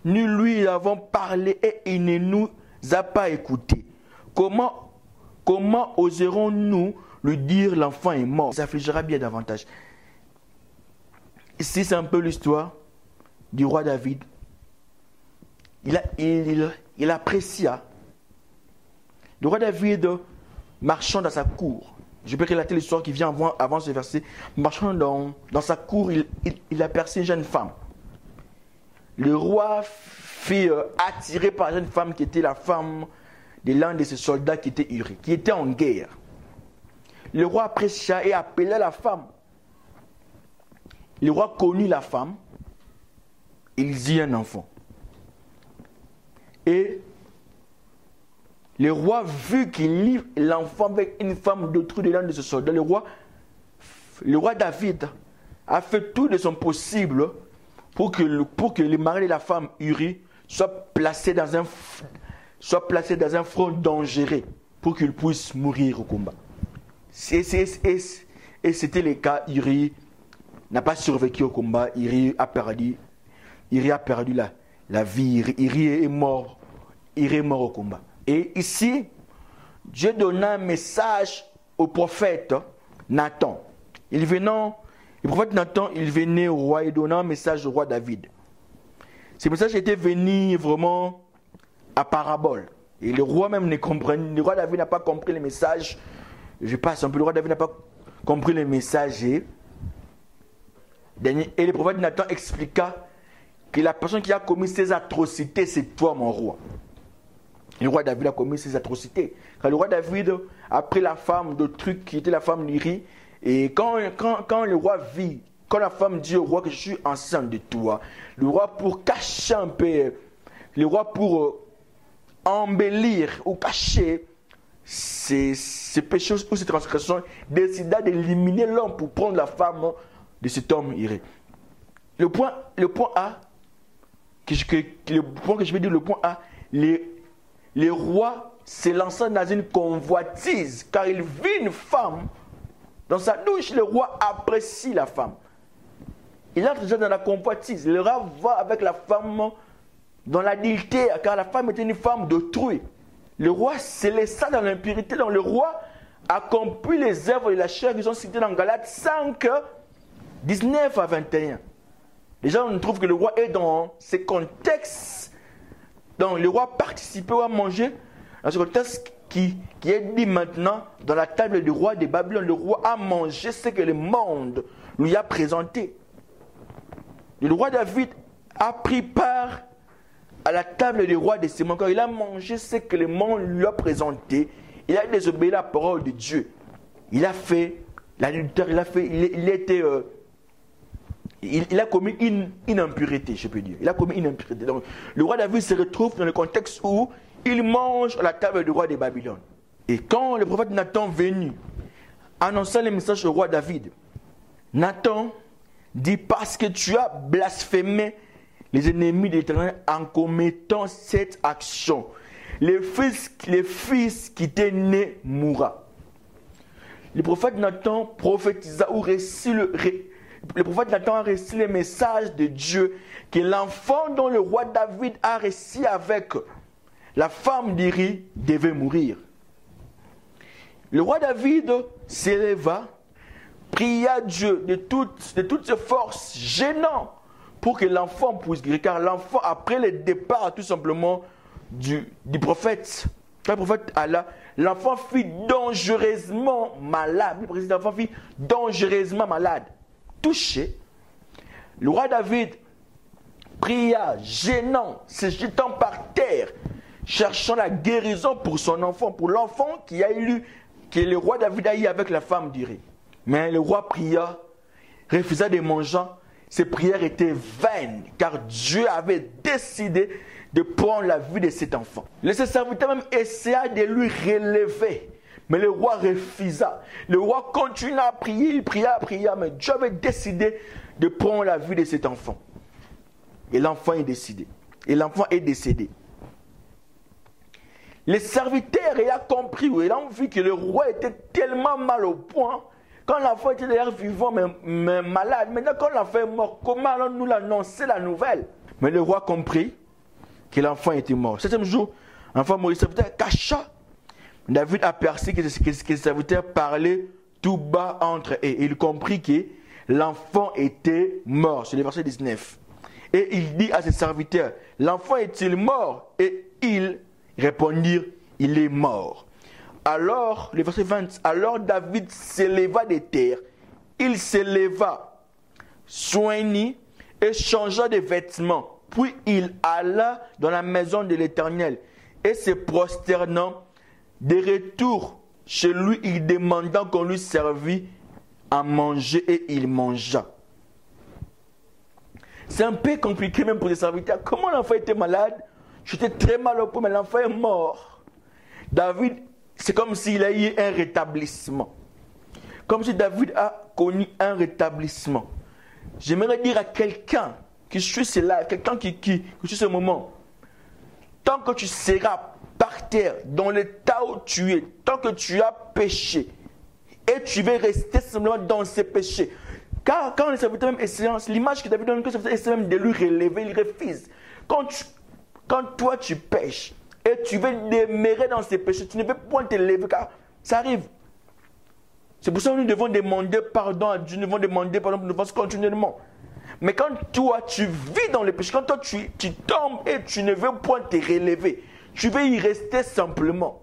nous lui avons parlé et il ne nous a pas écoutés. Comment, comment oserons-nous lui dire l'enfant est mort Il s'affligera bien davantage. Ici, c'est un peu l'histoire du roi David. Il, apprécia. Le roi David, marchant dans sa cour, je peux relater l'histoire qui vient avant, ce verset, marchant dans, sa cour, il, aperçut une jeune femme. Le roi fut euh, attiré par la jeune femme qui était la femme de l'un de ses soldats qui était Uri, qui était en guerre. Le roi apprécia et appela la femme. Le roi connut la femme, il dit un enfant. Et le roi, vu qu'il lit l'enfant avec une femme d'autrui de l'un de ses soldats, le roi, le roi David a fait tout de son possible pour que le, mari et la femme Uri soient placés dans un, placés dans un front dangereux pour qu'ils puissent mourir au combat. Et c'était le cas, Uri n'a pas survécu au combat, Uri a perdu, la, vie, Uri est mort, Uri est mort au combat. Et ici, Dieu donna un message au prophète Nathan. Il venant, le prophète Nathan, il venait au roi et donna un message au roi David. Ce message était venu vraiment à parabole. Et le roi même ne comprenait, le roi David n'a pas compris le message. Je passe un peu, le roi David n'a pas compris le message. Et le prophète Nathan expliqua que la personne qui a commis ces atrocités, c'est toi, mon roi. Le roi David a commis ces atrocités. Quand le roi David a pris la femme de truc qui était la femme d'Iri, et quand, quand, quand le roi vit, quand la femme dit au roi que je suis enceinte de toi, le roi pour cacher un peu, le roi pour euh, embellir ou cacher ces, ces péchés ou ces transgressions, décida d'éliminer l'homme pour prendre la femme de cet homme Iré. Le point, le point A, que je, que, le point que je vais dire, le point A, les, les rois se lançant dans une convoitise car il vit une femme dans sa douche. Le roi apprécie la femme. Il entre déjà dans la convoitise. Le roi va avec la femme dans l'adultère car la femme était une femme d'autrui. Le roi se laissa dans l'impurité. Donc le roi accomplit les œuvres de la chair qui sont citées dans Galates 5, 19 à 21. Les gens on trouve que le roi est dans ces contextes. Donc le roi participait à manger dans ce contexte qui, est dit maintenant dans la table du roi de Babylone. Le roi a mangé ce que le monde lui a présenté. Le roi David a pris part à la table du roi de. Quand il a mangé ce que le monde lui a présenté, il a désobéi la parole de Dieu. Il a fait l'adultère, il a fait, il, il était, euh, il, a commis une, une, impureté, je peux dire. Il a commis une impureté. Donc, le roi David se retrouve dans le contexte où il mange à la table du roi de Babylone. Et quand le prophète Nathan venu annonça le message au roi David, Nathan dit parce que tu as blasphémé les ennemis de l'Éternel en commettant cette action. Le fils, fils qui t'est né mourra. Le prophète Nathan prophétisa ou récit le, le prophète Nathan a récit le message de Dieu que l'enfant dont le roi David a récit avec la femme d'Iri devait mourir. Le roi David s'éleva, pria Dieu de toutes, ses forces, gênant pour que l'enfant puisse guérir. Car l'enfant, après le départ tout simplement du, prophète, le prophète Allah, l'enfant fut dangereusement malade. L'enfant fut dangereusement malade, touché. Le roi David pria, gênant, se jetant par terre, cherchant la guérison pour son enfant, pour l'enfant qui a eu, que le roi David a eu avec la femme d'Uri. Mais le roi pria, refusa de manger ses prières étaient vaines, car Dieu avait décidé de prendre la vie de cet enfant. Le serviteur même essaya de lui relever, mais le roi refusa. Le roi continua à prier, il pria, pria, mais Dieu avait décidé de prendre la vie de cet enfant. Et l'enfant est décidé. Et l'enfant est décédé. Les serviteurs ayant compris, ou ayant vu que le roi était tellement mal au point, quand l'enfant était d'ailleurs vivant, mais, malade, maintenant quand l'enfant est mort, comment allons nous l'annoncer la nouvelle? Mais le roi comprit que l'enfant était mort. Septième jour, l'enfant le serviteur cacha. David aperçut que, les serviteurs parlaient tout bas entre eux. Il comprit que l'enfant était mort. C'est le verset 19. Et il dit à ses serviteurs, l'enfant est-il mort? Et ils répondirent, il est mort. Alors, le verset 20, alors David s'éleva des terres, il s'éleva, soignit et changea de vêtements. Puis il alla dans la maison de l'Éternel et se prosternant de retour chez lui, il demanda qu'on lui servît à manger et il mangea. C'est un peu compliqué même pour les serviteurs. Comment l'enfant était malade? J'étais très mal au point, mais l'enfant est mort. David c'est comme s'il a eu un rétablissement. Comme si David a connu un rétablissement. J'aimerais dire à quelqu'un qui suit ce live, quelqu'un qui, qui, qui suit ce moment, tant que tu seras dans l'état où tu es, tant que tu as péché, et tu veux rester simplement dans ces péchés. Car quand les serviteurs même essaient, l'image que David donne, que les serviteurs essaient même de lui relever, il refuse. Quand, tu, quand toi tu pêches et tu veux demeurer dans ces péchés, tu ne peux point te lever car ça arrive. C'est pour ça que nous devons demander pardon à Dieu, nous devons demander pardon pour nous faire continuellement. Mais quand toi tu vis dans les péchés, quand toi tu tombes et tu ne veux point te relever, tu veux y rester simplement.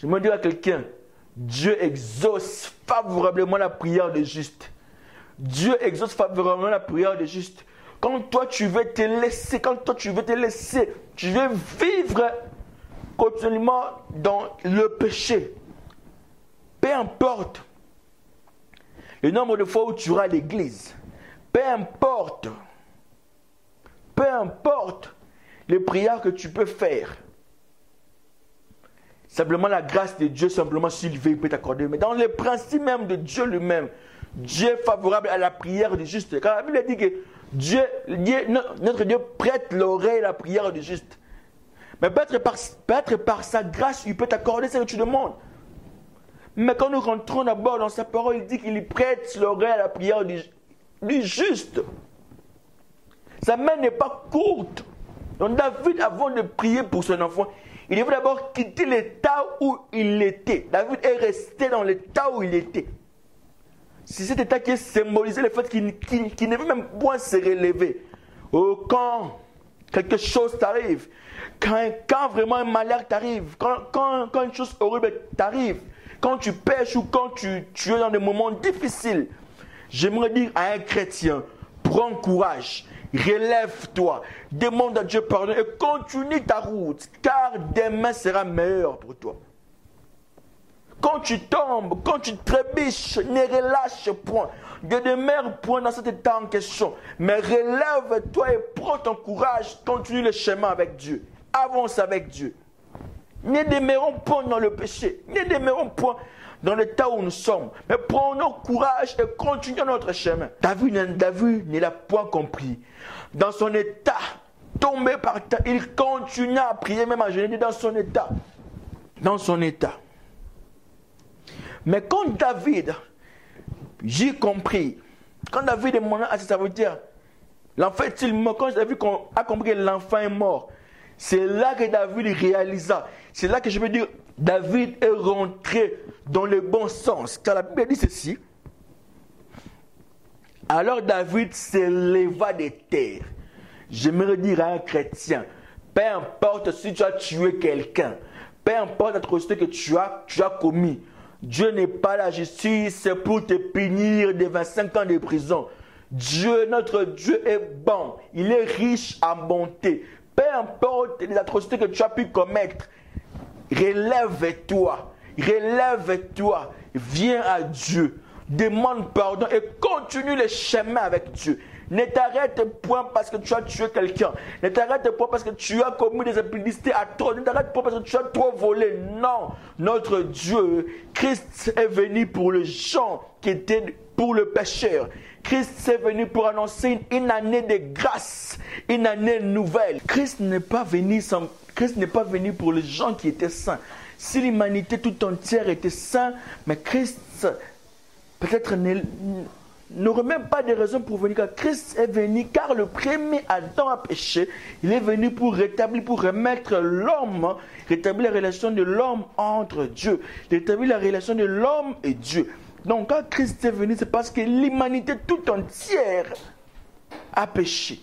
Je me dis à quelqu'un, Dieu exauce favorablement la prière des justes. Dieu exauce favorablement la prière des justes. Quand toi tu veux te laisser, quand toi tu veux te laisser, tu veux vivre continuellement dans le péché. Peu importe le nombre de fois où tu auras l'église, peu importe, peu importe les prières que tu peux faire, Simplement la grâce de Dieu, simplement s'il veut, il peut t'accorder. Mais dans les principes même de Dieu lui-même, Dieu est favorable à la prière du juste. Car la Bible dit que Dieu, notre Dieu prête l'oreille à la prière du juste. Mais peut-être par, sa grâce, il peut t'accorder ce que tu demandes. Mais quand nous rentrons d'abord dans sa parole, il dit qu'il prête l'oreille à la prière du juste. Sa main n'est pas courte. Donc David, avant de prier pour son enfant, il devait d'abord quitter l'état où il était. David est resté dans l'état où il était. C'est cet état qui symbolisait le fait qu'il ne veut même point se relever. Oh, quand quelque chose t'arrive, quand, vraiment un malheur t'arrive, quand, une chose horrible t'arrive, quand tu pêches ou quand tu, tu es dans des moments difficiles, j'aimerais dire à un chrétien, prends courage, relève-toi, demande à Dieu pardon et continue ta route, car demain sera meilleur pour toi. Quand tu tombes, quand tu trébiches, ne relâche point. Ne demeure point dans cet état en question. Mais relève-toi et prends ton courage. Continue le chemin avec Dieu. Avance avec Dieu. Ne demeurons point dans le péché. Ne demeurons point dans l'état où nous sommes. Mais prenons courage et continuons notre chemin. David, David ne l'a point compris. Dans son état, tombé par terre, il continua à prier, même à jeûner dans son état. Dans son état. Mais quand David, j'ai compris, quand David demanda à ses serviteurs, l'enfant est-il mort? Quand David a compris que l'enfant est mort, c'est là que David réalisa. C'est là que je veux dire, David est rentré dans le bon sens. Car la Bible dit ceci. Alors David s'éleva des terres. J'aimerais dire à un chrétien, peu importe si tu as tué quelqu'un, peu importe l'atrocité que tu as, tu as commis, Dieu n'est pas la justice pour te punir de 25 ans de prison. Dieu, notre Dieu est bon. Il est riche en bonté. Peu importe les atrocités que tu as pu commettre, relève-toi. Relève-toi. Viens à Dieu. Demande pardon et continue le chemin avec Dieu. Ne t'arrête point parce que tu as tué quelqu'un. Ne t'arrête point parce que tu as commis des impudicités à toi. Ne t'arrête point parce que tu as trop volé. Non, notre Dieu, Christ est venu pour les gens qui étaient pour le pécheur. Christ est venu pour annoncer une, année de grâce, une année nouvelle. Christ n'est pas venu sans, Christ n'est pas venu pour les gens qui étaient saints. Si l'humanité tout entière était sainte, mais Christ peut-être n'aurait même pas de raison pour venir. Car Christ est venu car le premier Adam a péché. Il est venu pour rétablir, pour remettre l'homme, rétablir la relation de l'homme entre Dieu, rétablir la relation de l'homme et Dieu. Donc quand Christ est venu, c'est parce que l'humanité tout entière a péché.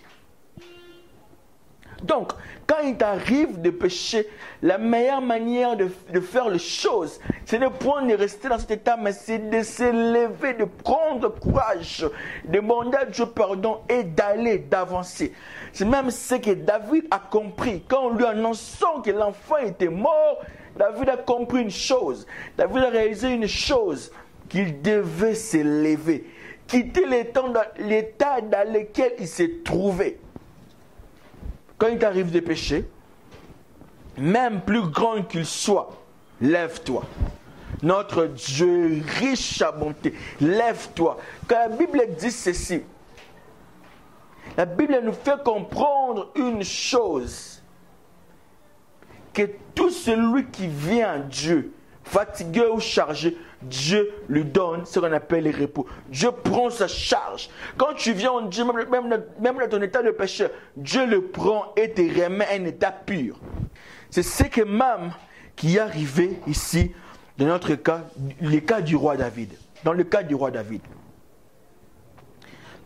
Donc, quand il t'arrive de pécher, la meilleure manière de, faire les choses, c'est de point de rester dans cet état, mais c'est de s'élever, de prendre courage, de demander à Dieu pardon et d'aller, d'avancer. C'est même ce que David a compris. Quand on lui annonçant que l'enfant était mort, David a compris une chose. David a réalisé une chose, qu'il devait s'élever, quitter l'état dans lequel il s'est trouvé quand il t'arrive des péchés, même plus grand qu'il soit, lève-toi. Notre Dieu riche à bonté. Lève-toi. Quand la Bible dit ceci, la Bible nous fait comprendre une chose. Que tout celui qui vient à Dieu, fatigué ou chargé, Dieu lui donne ce qu'on appelle le repos. Dieu prend sa charge. Quand tu viens en Dieu, même, dans ton état de péché, Dieu le prend et te remet un état pur. C'est ce que même qui est arrivé ici, dans notre cas, le cas du roi David. Dans le cas du roi David.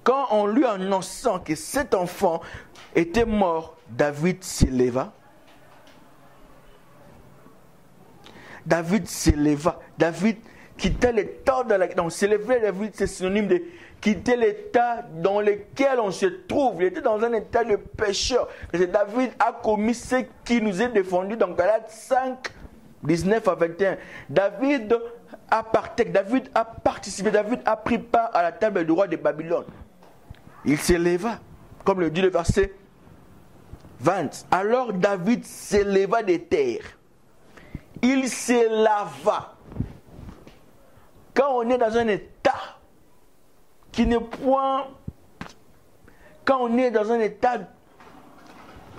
Quand on lui annonçant que cet enfant était mort, David s'éleva. David s'éleva. David quittait l'état dans lequel on s'élevait. David, c'est synonyme de quitter l'état dans lequel on se trouve. Il était dans un état de pécheur. David a commis ce qui nous est défendu dans Galates 5, 19 à 21. David a, David a participé, David a pris part à la table du roi de Babylone. Il s'éleva, comme le dit le verset 20. Alors David s'éleva des terres. Il s'éleva. Quand on est dans un état qui ne point. Quand on est dans un état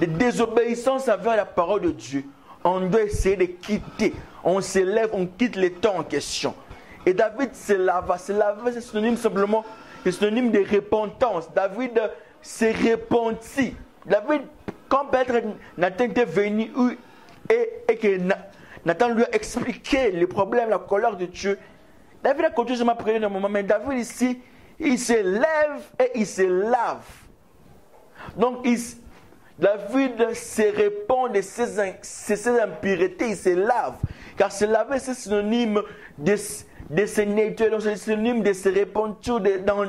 de désobéissance envers la parole de Dieu, on doit essayer de quitter. On s'élève, on quitte l'état en question. Et David s'éleva. S'éleva, c'est synonyme simplement c'est synonyme de repentance. David s'est repenti. David, quand Petre Nathan était venu et, et que Nathan lui a expliqué les problèmes, la colère de Dieu, David a continué à prier un moment, mais David ici, il se lève et il se lave. Donc, David se répand de ses, impuretés, il se lave. Car se laver, c'est synonyme de de se nettoyer, c'est synonyme de se repentir, de, dans,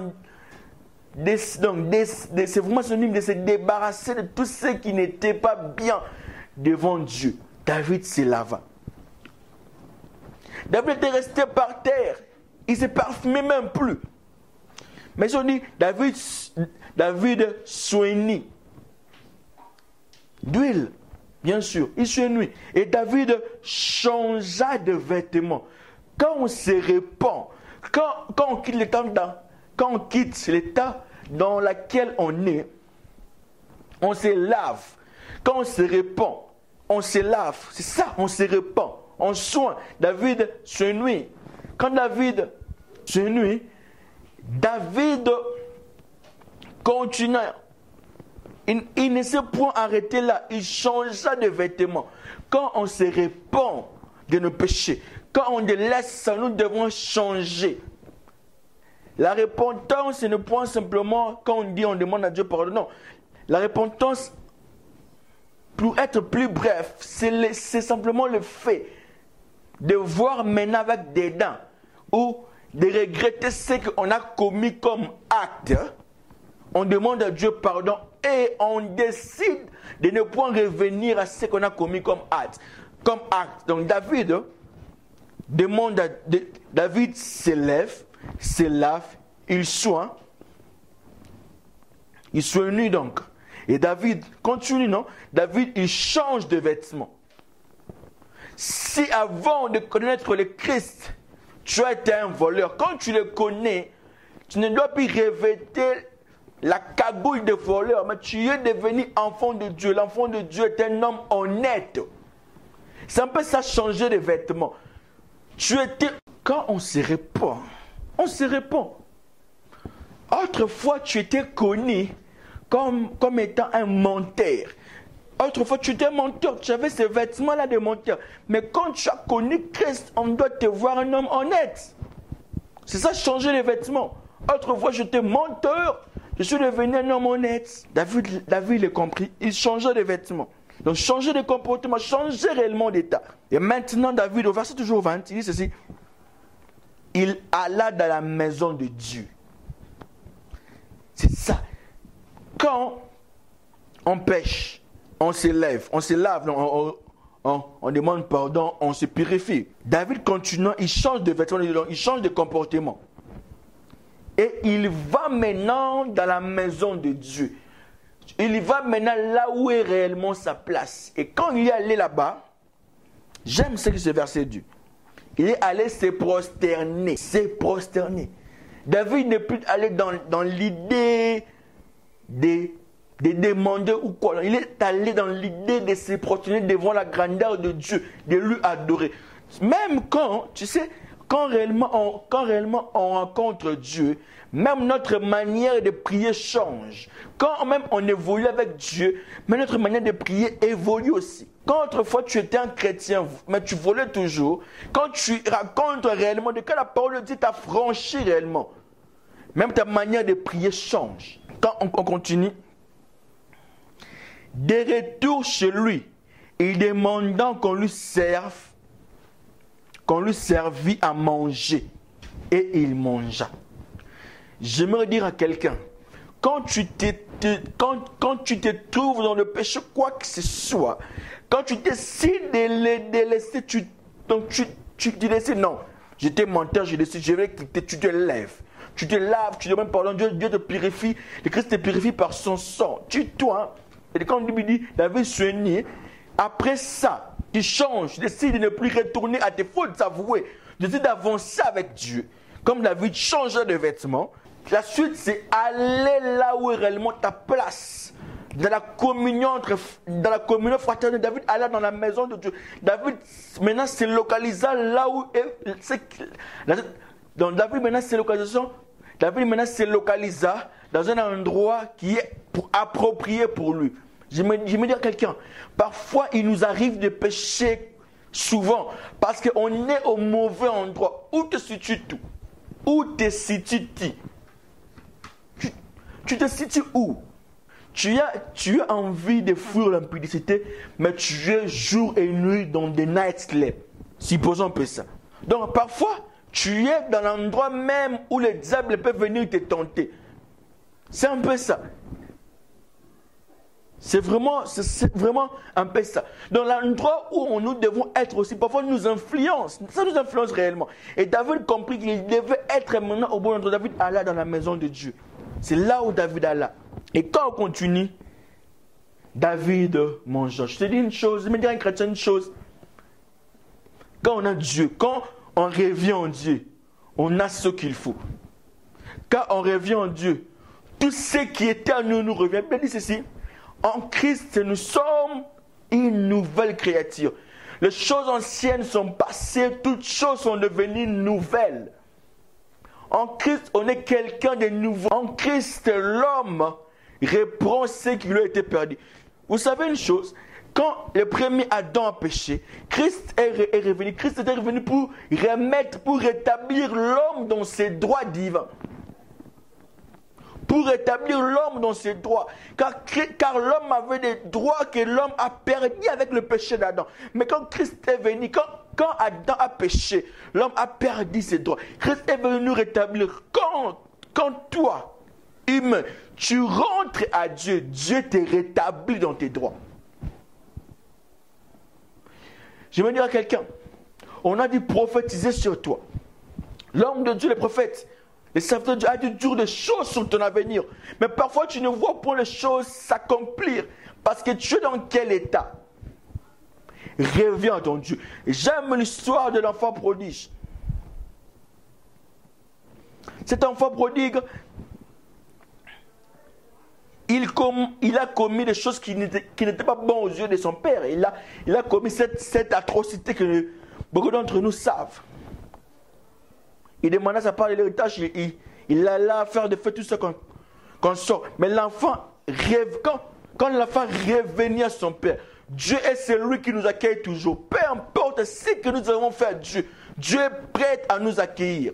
donc c'est vraiment synonyme de se débarrasser de tout ce qui n'était pas bien devant Dieu. David se lava. David était resté par terre. Il ne se parfumait même plus. Mais on dit, David, David soignit. D'huile, bien sûr. Il soignit. Et David changea de vêtements. Quand on se répand, quand, on quitte l'état dans lequel on est, on se lave. Quand on se répand, on se lave. C'est ça, on se répand. On soigne. David se nuit. Quand David se nuit, David continue. Il, ne s'est point arrêté là. Il changea de vêtements. Quand on se répand de nos péchés, quand on laisse, nous devons changer. La repentance, ce n'est point simplement quand on dit on demande à Dieu pardon. Non. La repentance, pour être plus bref, c'est simplement le fait de voir maintenant avec des dents ou de regretter ce qu'on a commis comme acte. On demande à Dieu pardon et on décide de ne point revenir à ce qu'on a commis comme acte. Comme acte. Donc David, demande à David s'élève, se lave, il soigne. Il soigne donc. Et David continue, non? David, il change de vêtements. Si avant de connaître le Christ, tu as été un voleur, quand tu le connais, tu ne dois plus revêter la cagoule de voleur, mais tu es devenu enfant de Dieu. L'enfant de Dieu est un homme honnête. C'est un peu ça changer de vêtements. Tu étais. Quand on se répand, on se répand. Autrefois, tu étais connu comme, comme étant un menteur. Autrefois, tu étais menteur, tu avais ces vêtements-là de menteur. Mais quand tu as connu Christ, on doit te voir un homme honnête. C'est ça, changer les vêtements. Autrefois, j'étais menteur, je suis devenu un homme honnête. David, David l'a compris, il changeait de vêtements. Donc changer de comportement, changer réellement d'état. Et maintenant, David, au verset toujours 20, il dit ceci. Il alla dans la maison de Dieu. C'est ça. Quand on pêche, on s'élève, on se lave, on, on, demande pardon, on se purifie. David continue, il change de vêtements, il change de comportement. Et il va maintenant dans la maison de Dieu. Il va maintenant là où est réellement sa place. Et quand il est allé là-bas, j'aime ce que ce verset dit. il est allé se prosterner. Se prosterner. David n'est plus allé dans, dans l'idée de, de demander ou quoi. Il est allé dans l'idée de se prosterner devant la grandeur de Dieu, de lui adorer. Même quand, tu sais, quand réellement on, quand réellement on rencontre Dieu, même notre manière de prier change. Quand même on évolue avec Dieu, mais notre manière de prier évolue aussi. Quand autrefois tu étais un chrétien, mais tu volais toujours, quand tu racontes réellement de que la parole de Dieu t'a franchi réellement, même ta manière de prier change. Quand on, on continue, des retours chez lui, il demandant qu'on lui serve, qu'on lui servit à manger. Et il mangea. J'aimerais dire à quelqu'un, quand tu, te, quand, quand tu te trouves dans le péché, quoi que ce soit, quand tu décides de, laisser, tu, donc tu, tu te laisses, non, j'étais menteur, je décide, je vais quitter, tu te lèves. Tu te laves, tu demandes pardon, Dieu, Dieu te purifie, le Christ te purifie par son sang. Tu toi, et quand Bible dit, David soigné, après ça, tu changes, tu décides de ne plus retourner à tes fautes avouées, tu décides d'avancer avec Dieu. Comme David changeait de vêtements, la suite, c'est aller là où est réellement ta place. Dans la communion entre, dans la communion fraternelle, David allait dans la maison de Dieu. David maintenant s'est localisé là où est, donc David maintenant localisé, David maintenant s'est localisé dans un endroit qui est approprié pour lui. Je me, je dis à quelqu'un, parfois il nous arrive de pécher souvent parce qu'on est au mauvais endroit. Où te situes-tu? Où te situes-tu? Tu te situes où? Tu as, tu as envie de fuir l'impudicité, mais tu es jour et nuit dans des nightclubs. Supposons un peu ça. Donc parfois, tu es dans l'endroit même où le diable peut venir te tenter. C'est un peu ça. C'est vraiment, c'est vraiment un peu ça. Dans l'endroit où nous devons être aussi, parfois nous influence. Ça nous influence réellement. Et David comprit qu'il devait être maintenant au bon endroit. David alla dans la maison de Dieu. C'est là où David là. Et quand on continue, David mange. Je te dis une chose, je me dis à un chrétien une chose. Quand on a Dieu, quand on revient en Dieu, on a ce qu'il faut. Quand on revient en Dieu, tout ce qui était à nous nous revient. Bien dit ceci, en Christ, nous sommes une nouvelle créature. Les choses anciennes sont passées, toutes choses sont devenues nouvelles. En Christ, on est quelqu'un de nouveau. En Christ, l'homme reprend ce qui lui a été perdu. Vous savez une chose quand le premier Adam a péché, Christ est, revenu. Christ est revenu pour remettre, pour rétablir l'homme dans ses droits divins. Pour rétablir l'homme dans ses droits. Car, l'homme avait des droits que l'homme a perdus avec le péché d'Adam. Mais quand Christ est venu, quand Adam a péché, l'homme a perdu ses droits. Christ est venu nous rétablir. Quand, quand toi, humain, tu rentres à Dieu, Dieu te rétablit dans tes droits. Je vais dire à quelqu'un, on a dû prophétiser sur toi. L'homme de Dieu, le prophète, le de Dieu a dire des choses sur ton avenir. Mais parfois, tu ne vois pas les choses s'accomplir parce que tu es dans quel état reviens à ton Dieu. J'aime l'histoire de l'enfant prodige. Cet enfant prodigue, il, a commis des choses qui n'étaient pas bonnes aux yeux de son père. Il a commis cette, atrocité que beaucoup d'entre nous savent. Il demanda sa part de l'héritage, il, il alla faire de fait tout ce qu'on sort. Mais l'enfant rêve, quand, quand l'enfant revenait à son père, Dieu est celui qui nous accueille toujours. Peu importe ce que nous avons fait à Dieu, Dieu est prêt à nous accueillir.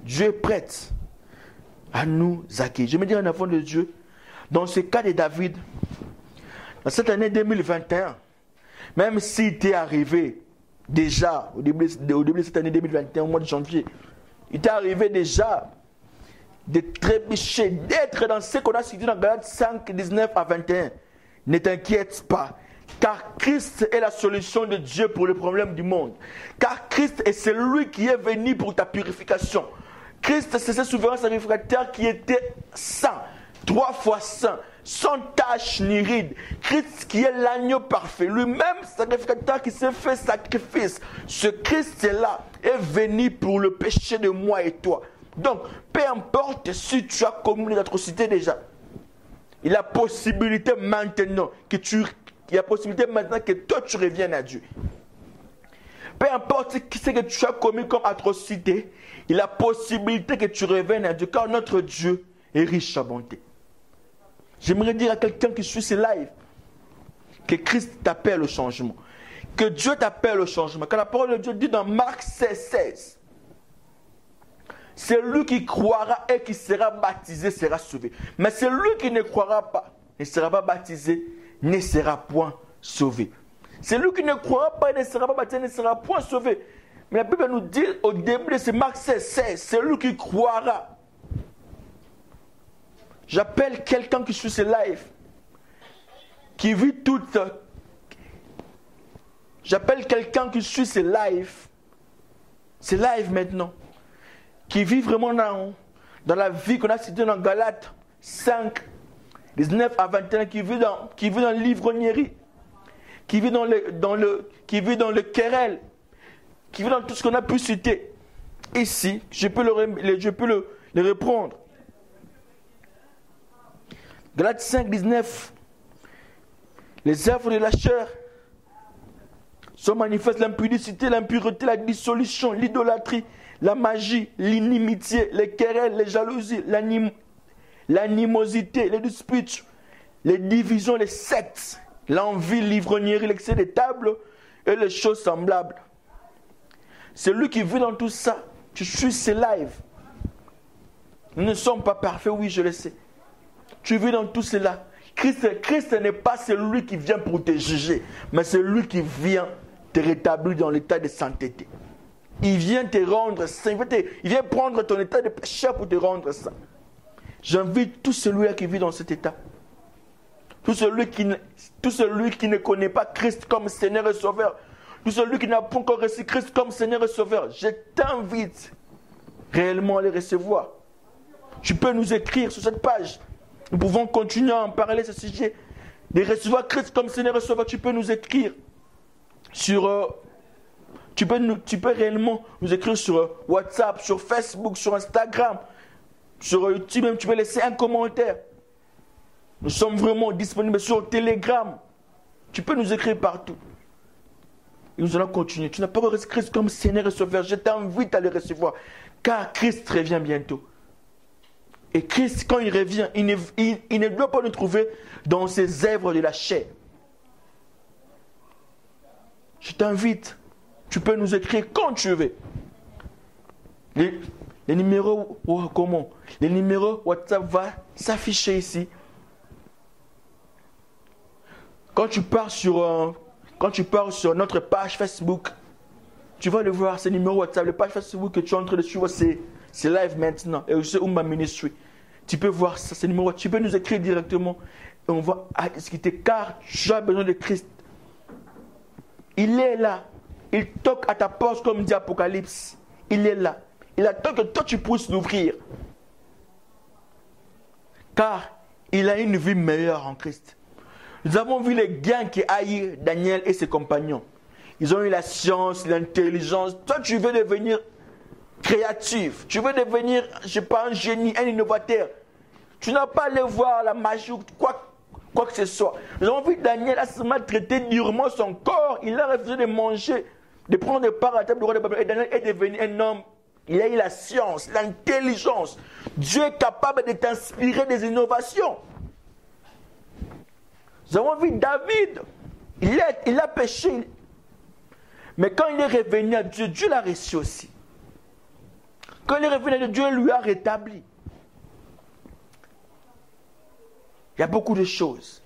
Dieu est prêt à nous accueillir. Je me dis un enfant de Dieu, dans ce cas de David, dans cette année 2021, même s'il était arrivé déjà au début, de cette année 2021, au mois de janvier, il était arrivé déjà de trébucher, d'être dans ce qu'on a cité dans Galates 5, 19 à 21. Ne t'inquiète pas, car Christ est la solution de Dieu pour le problème du monde. Car Christ est celui qui est venu pour ta purification. Christ, c'est ce souverain sacrificateur qui était saint. Trois fois saint, sans tache ni ride. Christ qui est l'agneau parfait, lui-même sacrificateur qui s'est fait sacrifice. Ce Christ-là est venu pour le péché de moi et toi. Donc, peu importe si tu as commis une atrocité déjà, il a possibilité maintenant que tu, il y a possibilité maintenant que toi tu reviennes à Dieu. Peu importe ce que tu as commis comme atrocité, il a possibilité que tu reviennes à Dieu, car notre Dieu est riche à bonté. J'aimerais dire à quelqu'un qui suit ce live que Christ t'appelle au changement. Que Dieu t'appelle au changement. Quand la parole de Dieu dit dans Marc 16, 16, celui qui croira et qui sera baptisé sera sauvé. Mais celui qui ne croira pas, ne sera pas baptisé, ne sera point sauvé. Celui qui ne croira pas et ne sera pas baptisé ne sera point sauvé. Mais la Bible nous dit au début de ce Marc 16, 16, celui qui croira. J'appelle quelqu'un qui suit ce live, qui vit toute. J'appelle quelqu'un qui suit ce live, ce live maintenant qui vit vraiment dans, dans la vie qu'on a citée dans Galates 5, 19 à 21, qui vit dans, qui vit dans qui vit dans le, dans le, qui vit dans le querelle, qui vit dans tout ce qu'on a pu citer. Ici, je peux le, je peux le reprendre. Galates 5, 19. Les œuvres de la chair sont manifestes l'impudicité, l'impureté, la dissolution, l'idolâtrie, la magie, l'inimitié, les querelles, les jalousies, l'animosité, les disputes, les divisions, les sectes, l'envie, l'ivrognerie, l'excès des tables et les choses semblables. Celui qui vit dans tout ça, tu suis ces lives. Nous ne sommes pas parfaits, oui, je le sais. Tu vis dans tout cela. Christ, Christ n'est pas celui qui vient pour te juger, mais c'est lui qui vient te rétablir dans l'état de sainteté. Il vient te rendre saint. Il vient prendre ton état de pécheur pour te rendre saint. J'invite tout celui qui vit dans cet état. Tout celui, qui, tout celui qui ne connaît pas Christ comme Seigneur et Sauveur. Tout celui qui n'a pas encore reçu Christ comme Seigneur et Sauveur. Je t'invite réellement à les recevoir. Tu peux nous écrire sur cette page. Nous pouvons continuer à en parler, ce sujet. De recevoir Christ comme Seigneur et Sauveur, tu peux nous écrire sur euh, tu peux, tu peux réellement nous écrire sur euh, WhatsApp, sur Facebook, sur Instagram, sur euh, YouTube, même tu peux laisser un commentaire. Nous sommes vraiment disponibles sur Telegram. Tu peux nous écrire partout. Et nous allons continuer. Tu n'as pas reçu Christ comme Seigneur et Sauveur. Je t'invite à le recevoir. Car Christ revient bientôt. Et Christ, quand il revient, il ne, doit pas nous trouver dans ses œuvres de la chair. Je t'invite tu peux nous écrire quand tu veux. Les, numéros, oh, comment? Les numéros WhatsApp va s'afficher ici. Quand tu pars sur, euh, quand tu pars sur notre page Facebook, tu vas le voir, ces numéros WhatsApp, les pages Facebook que tu es en train de suivre, c'est, live maintenant. Et aussi Umba Ministry? Tu peux voir ça, ces numéros. Tu peux nous écrire directement et on va discuter car tu as besoin de Christ. Il est là. Il toque à ta porte comme dit Apocalypse. Il est là. Il attend que toi tu puisses l'ouvrir. Car il a une vie meilleure en Christ. Nous avons vu les gains qui haïrent Daniel et ses compagnons. Ils ont eu la science, l'intelligence. Toi, tu veux devenir créatif. Tu veux devenir, je sais pas, un génie, un innovateur. Tu n'as pas à aller voir la magie ou quoi, quoi que ce soit. Nous avons vu Daniel a seulement traité durement son corps. Il a refusé de manger de prendre part à la table du roi de Babylone. Et Daniel est devenu un homme. Il a eu la science, l'intelligence. Dieu est capable de t'inspirer des innovations. Nous avons vu David. Il, il a péché. Mais quand il est revenu à Dieu, Dieu l'a reçu aussi. Quand il est revenu à Dieu, lui a rétabli. Il y a beaucoup de choses.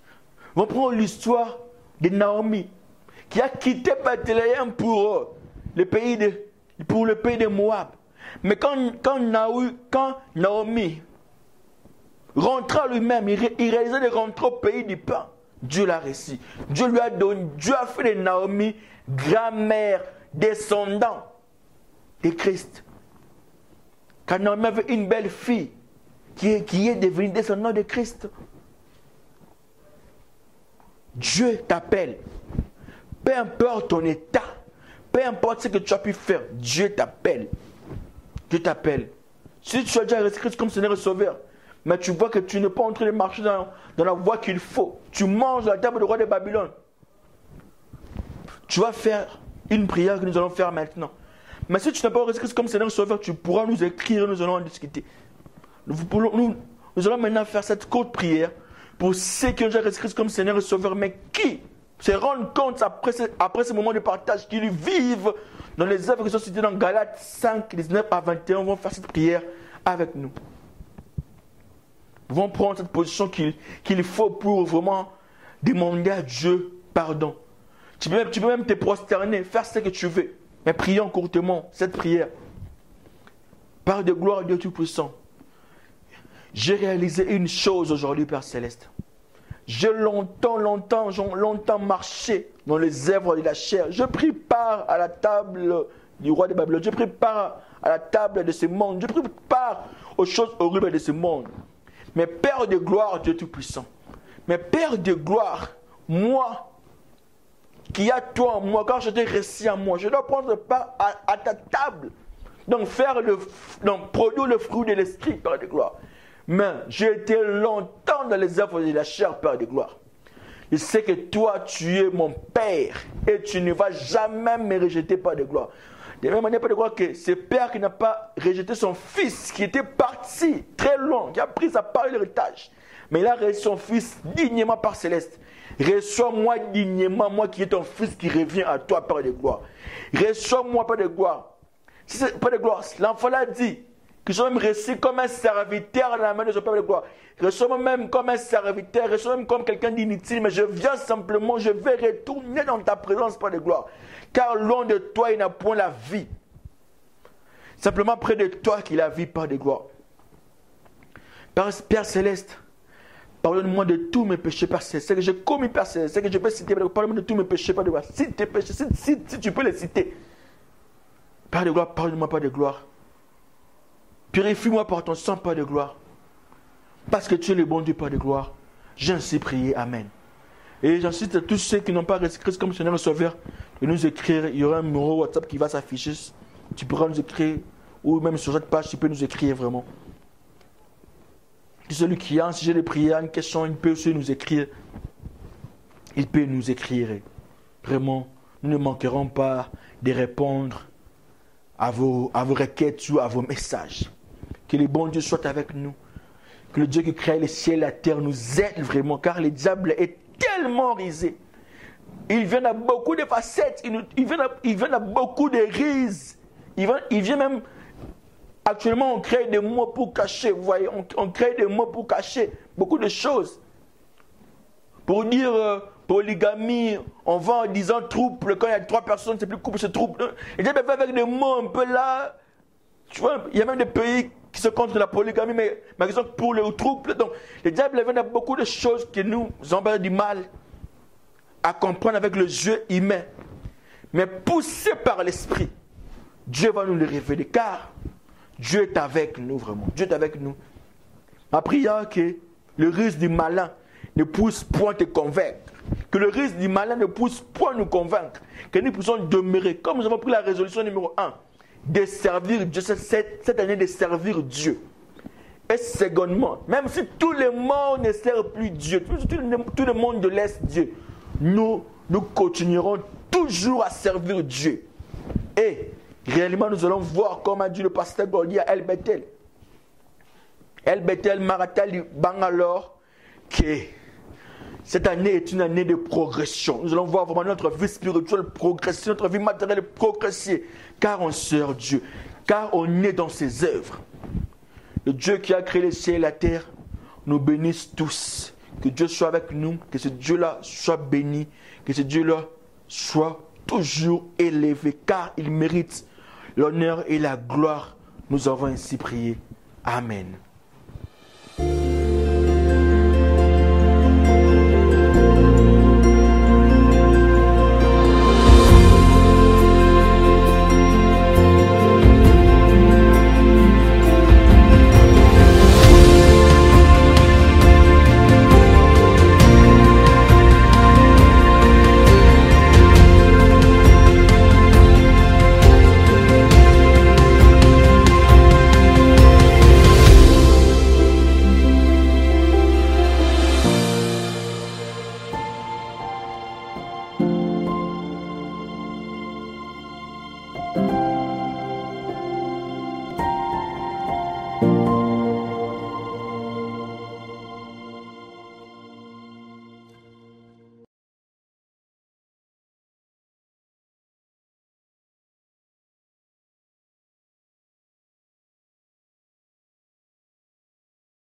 On prend l'histoire de Naomi qui a quitté Bethléem pour, euh, le pays de, pour le pays de Moab. Mais quand, quand, Naomi rentra lui-même, il, réalisait de rentrer au pays du pain, Dieu l'a réussi. Dieu lui a donné, Dieu a fait de Naomi grand-mère, descendant de Christ. Quand Naomi avait une belle fille, qui est, qui est devenu descendant de Christ. Dieu t'appelle. Peu importe ton état, peu importe ce que tu as pu faire, Dieu t'appelle. Dieu t'appelle. Si tu as déjà Christ comme Seigneur et Sauveur, mais tu vois que tu n'es pas en train de marcher dans, dans la voie qu'il faut, tu manges la table du roi de Babylone, tu vas faire une prière que nous allons faire maintenant. Mais si tu n'as pas reçu Christ comme Seigneur Sauveur, tu pourras nous écrire, nous allons en discuter. Nous, nous, nous allons maintenant faire cette courte prière pour ceux qui ont déjà Christ comme Seigneur et Sauveur, mais qui se rendent compte après ce, après moment de partage qu'ils vivent dans les œuvres qui sont citées dans Galates 5, 19 à 21, vont faire cette prière avec nous. Vont prendre cette position qu'il faut pour vraiment demander à Dieu pardon. Tu peux même te prosterner, faire ce que tu veux, mais prions courtement cette prière. Par de gloire Dieu Tout-Puissant, j'ai réalisé une chose aujourd'hui, Père Céleste. J'ai longtemps, longtemps, longtemps marché dans les œuvres de la chair. Je pris part à la table du roi de Babylone. Je pris part à la table de ce monde. Je pris part aux choses horribles de ce monde. Mais Père de gloire, Dieu Tout-Puissant. Mais Père de gloire, moi, qui a toi en moi, quand je récit à moi, je dois prendre part à, ta table. Donc faire le, donc produire le fruit de l'esprit, Père de gloire. Mais j'ai été longtemps dans les œuvres de la chair, Père de gloire. Je sais que toi, tu es mon Père et tu ne vas jamais me rejeter, Père de gloire. De même manière, Père de gloire, que ce Père qui n'a pas rejeté son Fils, qui était parti très loin, qui a pris sa part de l'héritage, mais il a reçu son Fils dignement par Céleste. Reçois-moi dignement, moi qui est ton Fils qui revient à toi, Père de gloire. Reçois-moi, Père de gloire. Si Père de gloire, l'enfant l'a dit, que je même reçu comme un serviteur dans la main de ce peuple de gloire. Reçois même comme un serviteur, reçois même comme quelqu'un d'inutile, mais je viens simplement, je vais retourner dans ta présence, Père de gloire. Car loin de toi, il n'a point la vie. Simplement près de toi qu'il a vie, Père de gloire. Père, Céleste, pardonne-moi de tous mes péchés, Père. C'est que j'ai commis, Père. C'est que je peux citer, pardonne-moi de tous mes péchés, Père de gloire. Si tes péchés, si, tu peux les citer. Père de gloire, pardonne-moi, Père de gloire. Purifie-moi par ton sang, Père de gloire. Parce que tu es le bon Dieu, Père de gloire. J'ai ainsi prié. Amen. Et j'incite à tous ceux qui n'ont pas reçu Christ comme Seigneur et Sauveur de nous écrire. Il y aura un numéro WhatsApp qui va s'afficher. Tu pourras nous écrire. Ou même sur cette page, tu peux nous écrire vraiment. Celui qui a un sujet de prière, une question, il peut aussi nous écrire. Il peut nous écrire. Vraiment, nous ne manquerons pas de répondre à vos, à vos requêtes ou à vos messages. Que le bon Dieu soit avec nous. Que le Dieu qui crée les ciels et la terre nous aide vraiment, car le diable est tellement risé. Il vient à beaucoup de facettes, il, vient, à, il vient à beaucoup de rises. Il vient, il vient même. Actuellement, on crée des mots pour cacher, vous voyez, on, crée des mots pour cacher beaucoup de choses. Pour dire euh, polygamie, on va en disant trouble, quand il y a trois personnes, c'est plus couple, c'est trouble. Et diable fait avec des mots un peu là. Tu vois, il y a même des pays qui sont contre la polygamie, mais, ils sont pour le trouble. Donc, le diable vient beaucoup de choses que nous avons du mal à comprendre avec le jeu humain. Mais poussé par l'esprit, Dieu va nous le révéler, car Dieu est avec nous vraiment. Dieu est avec nous. Ma prière que le risque du malin ne pousse point te convaincre. Que le risque du malin ne pousse point nous convaincre. Que nous puissions demeurer, comme nous avons pris la résolution numéro 1, de servir Dieu, cette, cette année de servir Dieu. Et secondement, même si tout le monde ne sert plus Dieu, tout, le monde laisse Dieu, nous, nous continuerons toujours à servir Dieu. Et réellement, nous allons voir, comme a dit le pasteur Gordy à El Bethel. El Bethel, Maratal, Bangalore, que cette année est une année de progression. Nous allons voir vraiment notre vie spirituelle progresser, notre vie matérielle progresser, car on sert Dieu, car on est dans ses œuvres. Le Dieu qui a créé les cieux et la terre nous bénisse tous. Que Dieu soit avec nous, que ce Dieu-là soit béni, que ce Dieu-là soit toujours élevé, car il mérite l'honneur et la gloire. Nous avons ainsi prié. Amen.